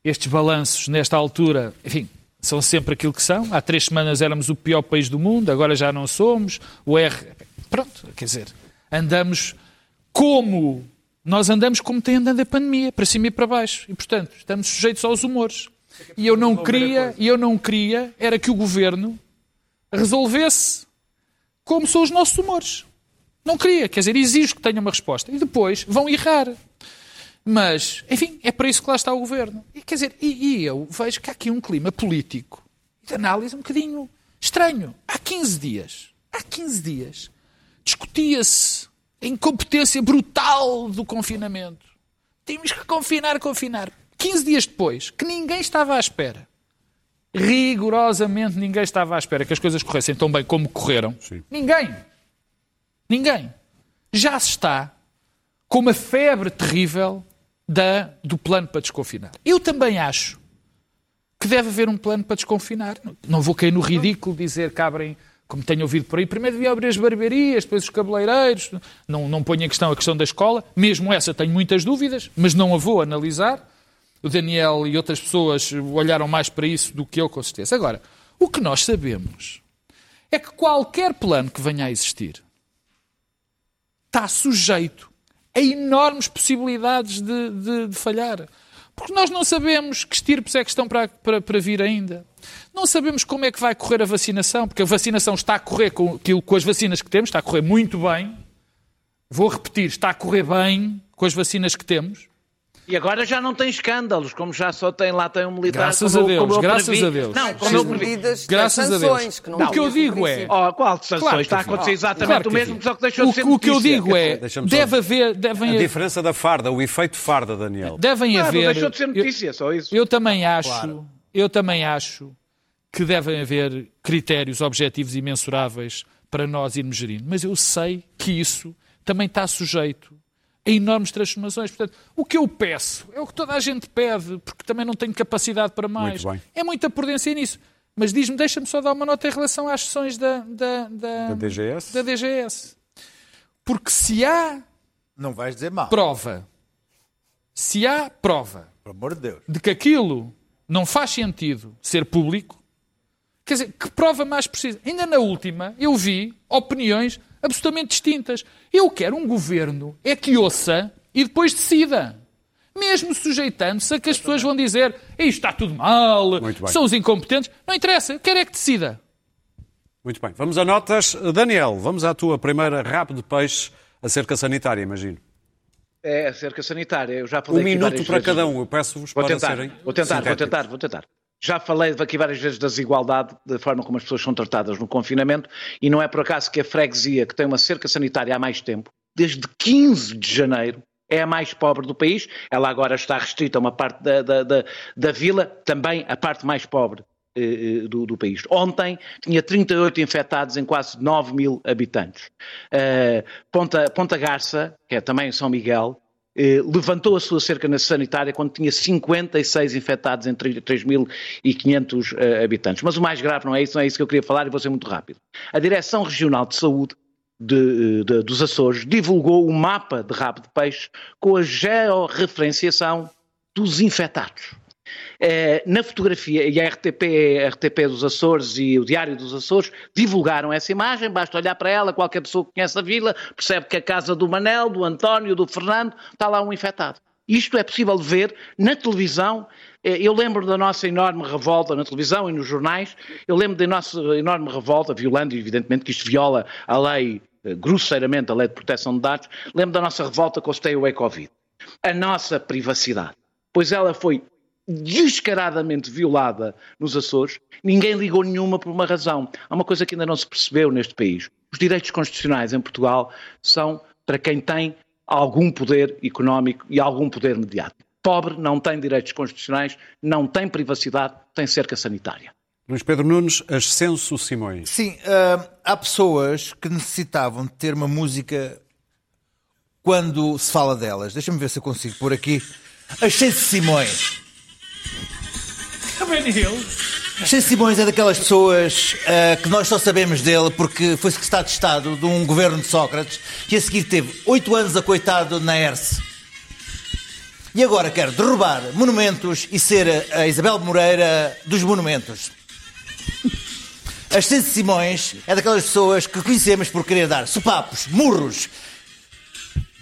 Estes balanços, nesta altura, enfim, são sempre aquilo que são. Há três semanas éramos o pior país do mundo, agora já não somos. O R. Pronto, quer dizer, andamos como. Nós andamos como tem andando a pandemia, para cima e para baixo. E, portanto, estamos sujeitos aos humores. E eu não queria, e eu não queria, era que o governo resolvesse como são os nossos humores. Não queria, quer dizer, exijo que tenha uma resposta. E depois vão errar. Mas, enfim, é para isso que lá está o governo. E, quer dizer, e, e eu vejo que há aqui um clima político de análise um bocadinho estranho. Há 15 dias, há 15 dias, discutia-se a incompetência brutal do confinamento. Tínhamos que confinar, confinar. 15 dias depois, que ninguém estava à espera. Rigorosamente ninguém estava à espera que as coisas corressem tão bem como correram. Sim. Ninguém. Ninguém. Já se está com uma febre terrível da, do plano para desconfinar. Eu também acho que deve haver um plano para desconfinar. Não- vou cair no ridículo dizer que abrem, como tenho ouvido por aí, primeiro devia abrir as barbearias, depois os cabeleireiros. Não, não ponho em questão a questão da escola. Mesmo essa tenho muitas dúvidas, mas não a vou analisar. O Daniel e outras pessoas olharam mais para isso do que eu, com certeza. Agora, o que nós sabemos é que qualquer plano que venha a existir está sujeito a enormes possibilidades de, de- de falhar. Porque nós não sabemos que estirpes é que estão para, para, para vir ainda. Não sabemos como é que vai correr a vacinação, porque a vacinação está a correr com, aquilo- com as vacinas que temos, está a correr muito bem. Vou repetir, está a correr bem com as vacinas que temos. E agora já não tem escândalos, como já só tem lá tem um militar. Graças como a eu- Deus, como eu graças previ. a Deus. Não, como eu previ. medidas, Graças a sanções, Deus. que não O que eu digo é-. Oh, qual de sanções? Claro que Está a acontecer exatamente Claro que o mesmo, só que deixou o, de ser o que eu digo é, deve haver, devem, A diferença da farda, o efeito farda, Daniel. devem Claro, haver... deixou de ser eu- notícia, só isso. Eu também acho, eu também acho que devem haver critérios objetivos e mensuráveis para nós irmos gerindo. Mas eu sei que isso também está sujeito a enormes transformações. Portanto, o que eu peço é o que toda a gente pede, porque também não tenho capacidade para mais. Muito bem. É muita prudência nisso. Mas diz-me, deixa-me só dar uma nota em relação às sessões da, da, da, Da DGS? da DGS. Porque se há Não vais dizer mal, prova, se há prova pelo amor de Deus. de que aquilo não faz sentido ser público, quer dizer, que prova mais precisa? Ainda na última, eu vi opiniões absolutamente distintas. Eu quero um governo é que ouça e depois decida. Mesmo sujeitando-se a que as pessoas vão dizer isto está tudo mal, são os incompetentes. Não interessa, eu quero é que decida. Muito bem. Vamos a notas. Daniel, vamos à tua primeira rabo de peixe acerca sanitária, imagino. É a cerca sanitária. Eu já falei Um minuto para vezes. cada um. Eu peço-vos para tentar, serem vou tentar, vou tentar, vou tentar. Já falei aqui várias vezes da desigualdade, da forma como as pessoas são tratadas no confinamento, e não é por acaso que a freguesia, que tem uma cerca sanitária há mais tempo, desde 15 de janeiro, é a mais pobre do país. Ela agora está restrita a uma parte da, da, da, da vila, também a parte mais pobre eh, eh, do, do país. Ontem tinha 38 infectados em quase 9 mil habitantes. Eh, Ponta, Ponta Garça, que é também São Miguel, levantou a sua cerca na sanitária quando tinha 56 infectados em 3.500 eh, habitantes. Mas o mais grave não é isso, não é isso que eu queria falar e vou ser muito rápido. A Direção Regional de Saúde de- de- dos Açores divulgou o mapa de rabo de peixe com a georreferenciação dos infectados. Eh, na fotografia, e a RTP, a RTP dos Açores e o Diário dos Açores divulgaram essa imagem, basta olhar para ela, qualquer pessoa que conhece a vila percebe que a casa do Manel, do António, do Fernando, está lá um infectado. Isto é possível ver na televisão. Eh, Eu lembro da nossa enorme revolta na televisão e nos jornais. Eu lembro da nossa enorme revolta, violando, evidentemente, que isto viola a lei, eh, grosseiramente, a lei de proteção de dados. Lembro da nossa revolta com o Stay Away Covid. A nossa privacidade. Pois ela foi descaradamente violada nos Açores, ninguém ligou nenhuma por uma razão. Há uma coisa que ainda não se percebeu neste país. Os direitos constitucionais em Portugal são para quem tem algum poder económico e algum poder mediático. Pobre não tem direitos constitucionais, não tem privacidade, tem cerca sanitária. Luís Pedro Nunes, Ascenso Simões. Sim, ah, há pessoas que necessitavam de ter uma música quando se fala delas. Deixa-me ver se eu consigo pôr aqui. Ascenso Simões. Ascenso Simões é daquelas pessoas ah, que nós só sabemos dele porque foi secretário de Estado de um governo de Sócrates que a seguir teve oito anos a coitado na ERSE. E agora quer derrubar monumentos e ser a Isabel Moreira dos monumentos. Ascenso Simões é daquelas pessoas que conhecemos por querer dar sopapos, murros,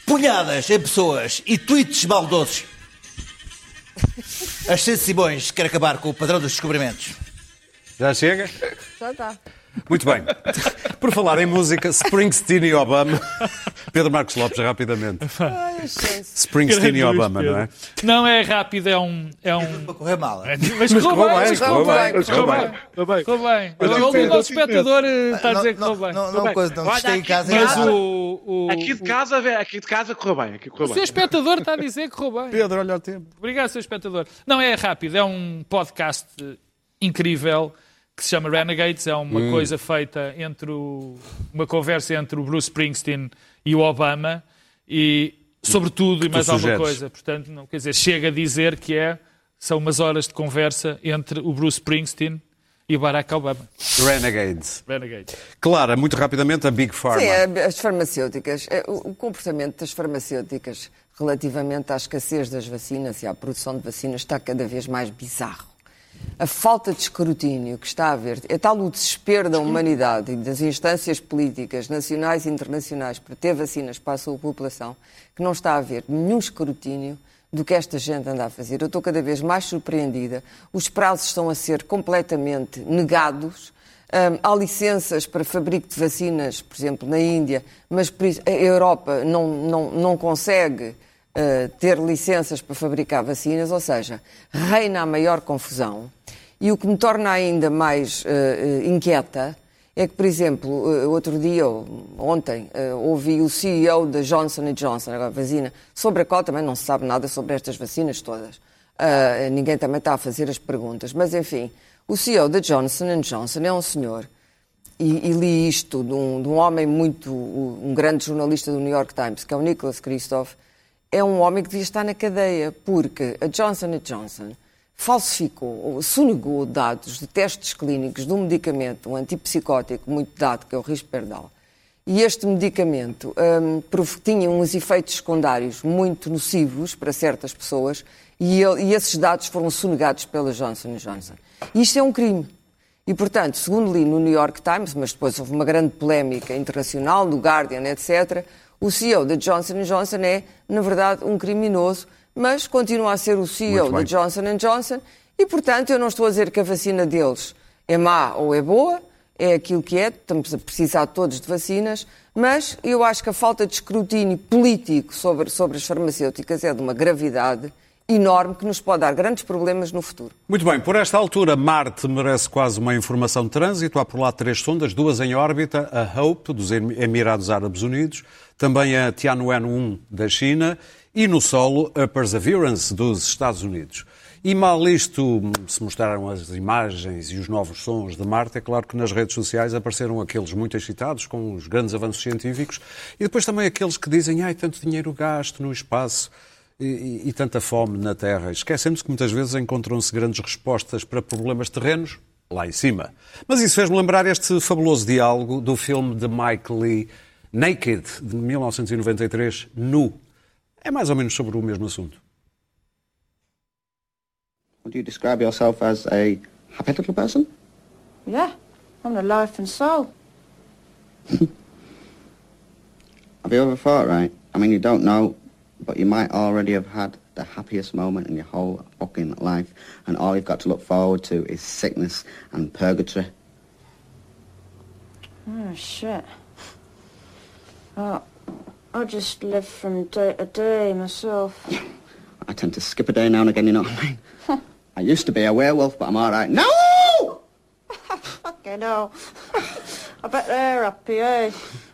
punhadas em pessoas e tweets maldosos. Ascenso Simões quer acabar com o padrão dos descobrimentos. Já chega? Já está. Muito bem. Por falar em música, Springsteen e Obama. Pedro Marcos Lopes, rapidamente. Springsteen e Obama, não é? Não é rápido, é um. É um... Para correr mal. Mas correu correu bem, bem, correu correu bem, bem, correu bem. Correu bem. O nosso espectador eh, está a dizer que correu bem. não, não, coisa, não testei em casa. Mas nada. o, o, Aqui de casa, aqui de casa correu bem. O seu espectador está a dizer que correu bem. Pedro, olha o tempo. Obrigado, seu espectador. Não, é rápido. É um podcast eh, incrível que se chama Renegades. É uma Hum. coisa feita entre o, uma conversa entre o Bruce Springsteen e o Obama e sobre tudo e mais alguma coisa. Portanto, não, quer dizer, chega a dizer que é são umas horas de conversa entre o Bruce Springsteen e o Barack Obama. Renegades. Renegades. Clara, muito rapidamente, a Big Pharma. Sim, as farmacêuticas, é, o comportamento das farmacêuticas relativamente à escassez das vacinas e à produção de vacinas está cada vez mais bizarro. A falta de escrutínio que está a haver, é tal o desespero da humanidade e das instâncias políticas nacionais e internacionais para ter vacinas para a sua população, que não está a haver nenhum escrutínio do que esta gente anda a fazer. Eu estou cada vez mais surpreendida. Os prazos estão a ser completamente negados. Hum, há licenças para fabrico de vacinas, por exemplo, na Índia, mas a Europa não, não, não consegue uh, ter licenças para fabricar vacinas, ou seja, reina a maior confusão. E o que me torna ainda mais uh, inquieta é que, por exemplo, uh, outro dia, ontem, ouvi o CEO da Johnson Johnson, agora vacina, sobre a qual também não se sabe nada sobre estas vacinas todas. Ninguém também está a fazer as perguntas. Mas, enfim, o CEO da Johnson Johnson é um senhor, e, e li isto de um, de um homem muito, um grande jornalista do New York Times, que é o Nicholas Kristof, é um homem que devia estar na cadeia, porque a Johnson Johnson falsificou ou sonegou dados de testes clínicos de um medicamento, um antipsicótico muito dado, que é o Risperdal. E este medicamento hum, tinha uns efeitos secundários muito nocivos para certas pessoas e, ele- e esses dados foram sonegados pela Johnson Johnson. Isto é um crime. E, portanto, segundo li no New York Times, mas depois houve uma grande polémica internacional, no Guardian, etc., o CEO da Johnson Johnson é, na verdade, um criminoso, mas continua a ser o CEO da. Johnson Johnson e, portanto, eu não estou a dizer que a vacina deles é má ou é boa, é aquilo que é, estamos a precisar todos de vacinas, mas eu acho que a falta de escrutínio político sobre, sobre as farmacêuticas é de uma gravidade enorme que nos pode dar grandes problemas no futuro. Muito bem, por esta altura, Marte merece quase uma informação de trânsito. Há por lá três sondas, duas em órbita, a Hope, dos Em- Emirados Árabes Unidos, também a Tianwen-1 da China e no solo a Perseverance dos Estados Unidos. E mal isto se mostraram as imagens e os novos sons de Marte, é claro que nas redes sociais apareceram aqueles muito excitados com os grandes avanços científicos e depois também aqueles que dizem ai, tanto dinheiro gasto no espaço e, e- e tanta fome na Terra. Esquecemos que muitas vezes encontram-se grandes respostas para problemas terrenos lá em cima. Mas isso fez-me lembrar este fabuloso diálogo do filme de Mike Lee, Naked, de 1993, Nu. É mais ou menos sobre o mesmo assunto. Would you describe yourself as a happy little person? Yeah, I'm the life and soul. Have you ever thought, right? I mean, you don't know, but you might already have had the happiest moment in your whole fucking life, and all you've got to look forward to is sickness and purgatory. Oh, shit. Oh, I just live from day to day myself. I tend to skip a day now and again, you know what I mean? I used to be a werewolf, but I'm all right. No! Fucking hell. I bet they're happy, eh?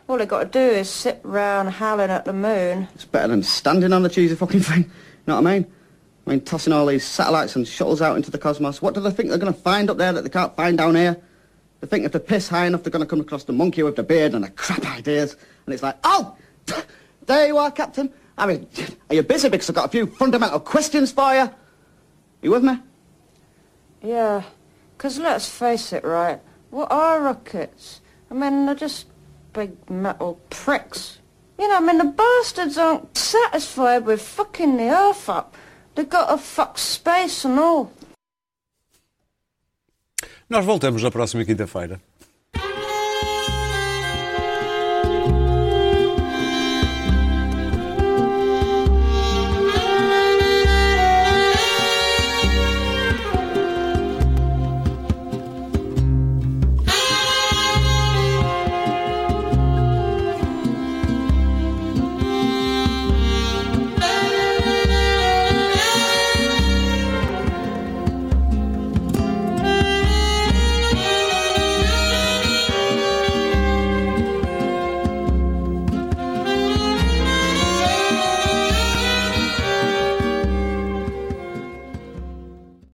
All they got to do is sit round howling at the moon. It's better than standing on the cheesy fucking thing. You know what I mean? I mean, tossing all these satellites and shuttles out into the cosmos. What do they think they're going to find up there that they can't find down here? They think if they piss high enough, they're going to come across the monkey with the beard and the crap ideas. And it's like, oh, there you are, Captain. I mean, are you busy? Because I've got a few fundamental questions for you. You with me? Yeah, because let's face it, right? What are rockets? I mean, they're just big metal pricks. You know, I mean, the bastards aren't satisfied with fucking the earth up. They've got to fuck space and all. Nós voltamos na próxima quinta-feira.